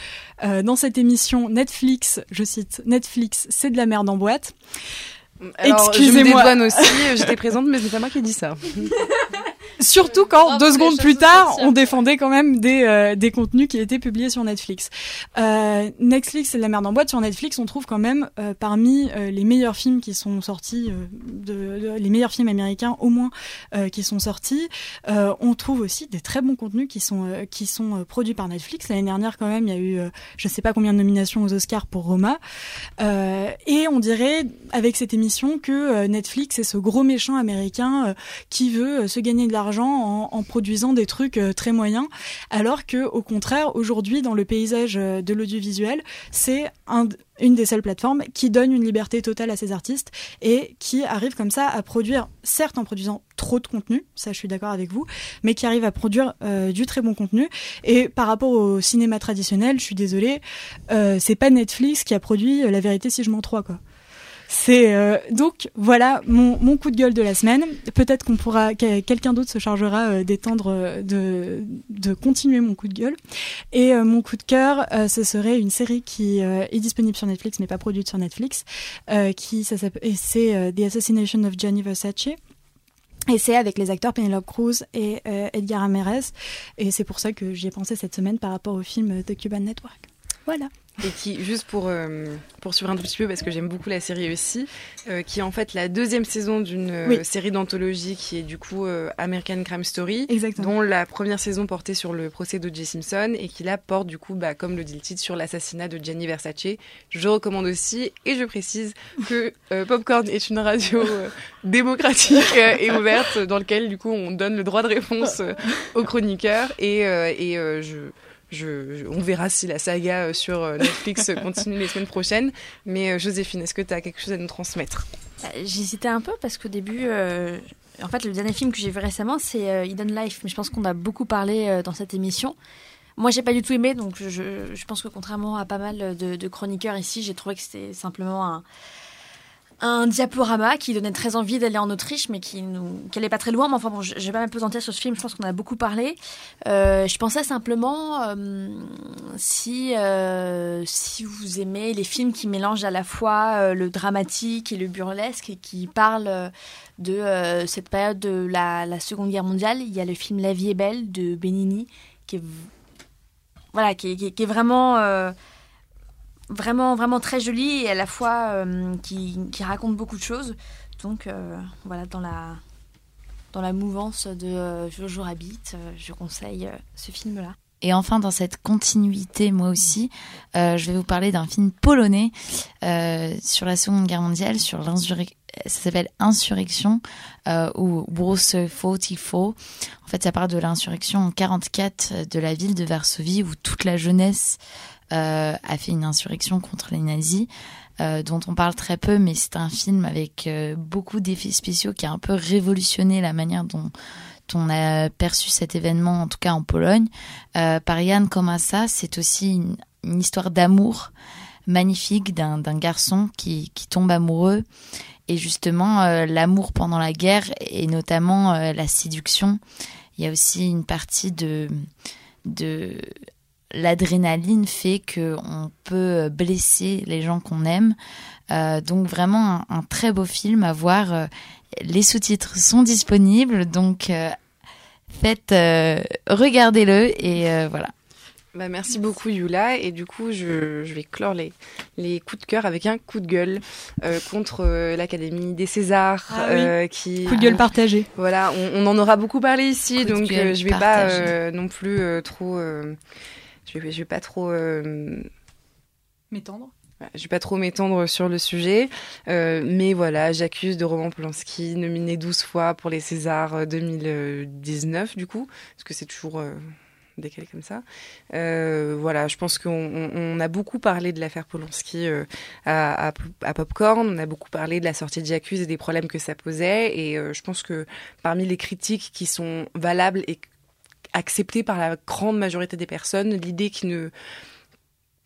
euh, dans cette émission Netflix, je cite Netflix, c'est de la merde en boîte. Alors, je me Excusez-moi. dédouane aussi, j'étais présente, mais c'est pas moi qui ai dit ça. Surtout quand deux secondes plus tard, on défendait quand même des, euh, des contenus qui étaient publiés sur Netflix. Euh, Netflix, c'est de la merde en boîte. Sur Netflix, on trouve quand même euh, parmi euh, les meilleurs films qui sont sortis, euh, de, de- les meilleurs films américains au moins euh, qui sont sortis. Euh, on trouve aussi des très bons contenus qui sont euh, qui sont produits par Netflix. L'année dernière, quand même, il y a eu, euh, je sais pas combien de nominations aux Oscars pour Roma. Euh, et on dirait avec cette émission que Netflix est ce gros méchant américain qui veut se gagner de l'argent en, produisant des trucs euh, très moyens, alors que au contraire aujourd'hui dans le paysage euh, de l'audiovisuel, c'est un une des seules plateformes qui donne une liberté totale à ses artistes et qui arrive comme ça à produire, certes en produisant trop de contenu, ça je suis d'accord avec vous, mais qui arrive à produire euh, du très bon contenu. Et par rapport au cinéma traditionnel, je suis désolée, c'est pas Netflix qui a produit La vérité si je mens trois quoi. C'est euh, donc voilà mon, mon coup de gueule de la semaine. Peut-être qu'on pourra que- quelqu'un d'autre se chargera euh, d'étendre euh, de de continuer mon coup de gueule. Et euh, mon coup de cœur, euh, ce serait une série qui est disponible sur Netflix mais pas produite sur Netflix, qui ça s'appelle c'est The Assassination of Gianni Versace. Et c'est avec les acteurs Penelope Cruz et Edgar Ramirez. Et c'est pour ça que j'y ai pensé cette semaine par rapport au film The Cuban Network. Voilà. Et qui, juste pour euh, poursuivre un tout petit peu, parce que j'aime beaucoup la série aussi, euh, qui est en fait la deuxième saison d'une euh, Oui. série d'anthologie qui est du coup euh, American Crime Story, Exactement. dont la première saison portait sur le procès d'O.J. Simpson et qui là porte du coup, bah, comme le dit le titre, sur l'assassinat de Gianni Versace. Je recommande aussi et je précise que euh, Popcorn est une radio démocratique et ouverte dans laquelle du coup on donne le droit de réponse aux chroniqueurs et, euh, et euh, je on verra si la saga euh, sur euh, Netflix euh, continue les semaines prochaines. Mais Joséphine, est-ce que tu as quelque chose à nous transmettre? Bah, J'hésitais un peu parce qu'au début, en fait, le dernier film que j'ai vu récemment, c'est Hidden Life. Mais je pense qu'on a beaucoup parlé dans cette émission. Moi, j'ai pas du tout aimé, donc je, pense que contrairement à pas mal de chroniqueurs ici, j'ai trouvé que c'était simplement un, un diaporama qui donnait très envie d'aller en Autriche, mais qui nous, qui allait pas très loin. Mais enfin bon, vais pas m'apesantir sur ce film. Je pense qu'on a beaucoup parlé. Euh, je pensais simplement euh, si euh, si vous aimez les films qui mélangent à la fois euh, le dramatique et le burlesque et qui parlent euh, de euh, cette période de la, la Seconde Guerre mondiale, il y a le film La vie est belle de Benigni qui est voilà qui qui qui est vraiment vraiment vraiment très joli et à la fois euh, qui, qui raconte beaucoup de choses. Donc euh, voilà dans la dans la mouvance de euh, Jojo Rabbit, je conseille ce film-là. Et enfin, dans cette continuité, moi aussi, je vais vous parler d'un film polonais sur la Seconde Guerre mondiale, sur l'insurrection. Ça s'appelle Insurrection euh, ou Bruce 44. En fait, ça parle de l'insurrection en 44 de la ville de Varsovie où toute la jeunesse euh, a fait une insurrection contre les nazis, euh, dont on parle très peu, mais c'est un film avec euh, beaucoup d'effets spéciaux qui a un peu révolutionné la manière dont on a perçu cet événement, en tout cas en Pologne. Par Jan Komasa, c'est aussi une, histoire d'amour magnifique d'un garçon qui, tombe amoureux. Et justement, l'amour pendant la guerre et notamment la séduction. Il y a aussi une partie de l'adrénaline fait que on peut blesser les gens qu'on aime. Euh, donc vraiment un, un très beau film à voir. Euh, Les sous-titres sont disponibles, donc euh, faites, euh, regardez-le et euh, voilà. bah, Merci beaucoup Yula. Et du coup, je, je vais clore les, les coups de cœur avec un coup de gueule euh, contre euh, l'Académie des Césars. Ah oui. euh, qui, Coup de gueule partagé. Voilà, on, on en aura beaucoup parlé ici, Coup donc euh, je vais pas partagé. euh, non plus euh, trop... euh, je, vais, je vais pas trop... euh, M'étendre. Je vais pas trop m'étendre sur le sujet, euh, mais voilà, j'accuse de Roman Polanski, nominé 12 fois pour les Césars euh, 2019 du coup, parce que c'est toujours euh, décalé comme ça. Euh, voilà, je pense qu'on on- on a beaucoup parlé de l'affaire Polanski euh, à, à, à Popcorn, on a beaucoup parlé de la sortie de J'accuse et des problèmes que ça posait, et euh, je pense que parmi les critiques qui sont valables et acceptées par la grande majorité des personnes, l'idée qui ne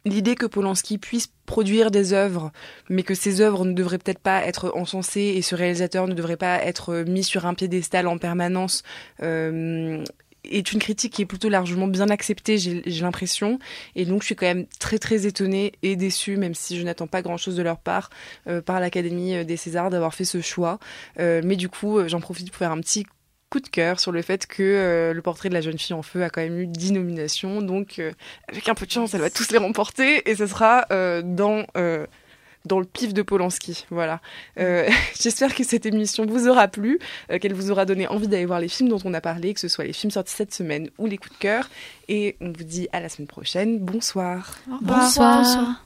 l'idée que Polanski puisse produire des œuvres, mais que ces œuvres ne devraient peut-être pas être encensées et ce réalisateur ne devrait pas être mis sur un piédestal en permanence. euh, est une critique qui est plutôt largement bien acceptée, j'ai l'impression. Et donc, je suis quand même très, très étonnée et déçue, même si je n'attends pas grand-chose de leur part, euh, par l'Académie des Césars d'avoir fait ce choix. Euh, mais du coup, j'en profite pour faire un petit coup de cœur sur le fait que euh, le portrait de la jeune fille en feu a quand même eu 10 nominations. Donc, euh, avec un peu de chance, elle va tous les remporter et ce sera euh, dans dans le pif de Polanski. Voilà. Euh, J'espère que cette émission vous aura plu, euh, qu'elle vous aura donné envie d'aller voir les films dont on a parlé, que ce soit les films sortis cette semaine ou les coups de cœur. Et on vous dit à la semaine prochaine. Bonsoir. Bonsoir. Bonsoir.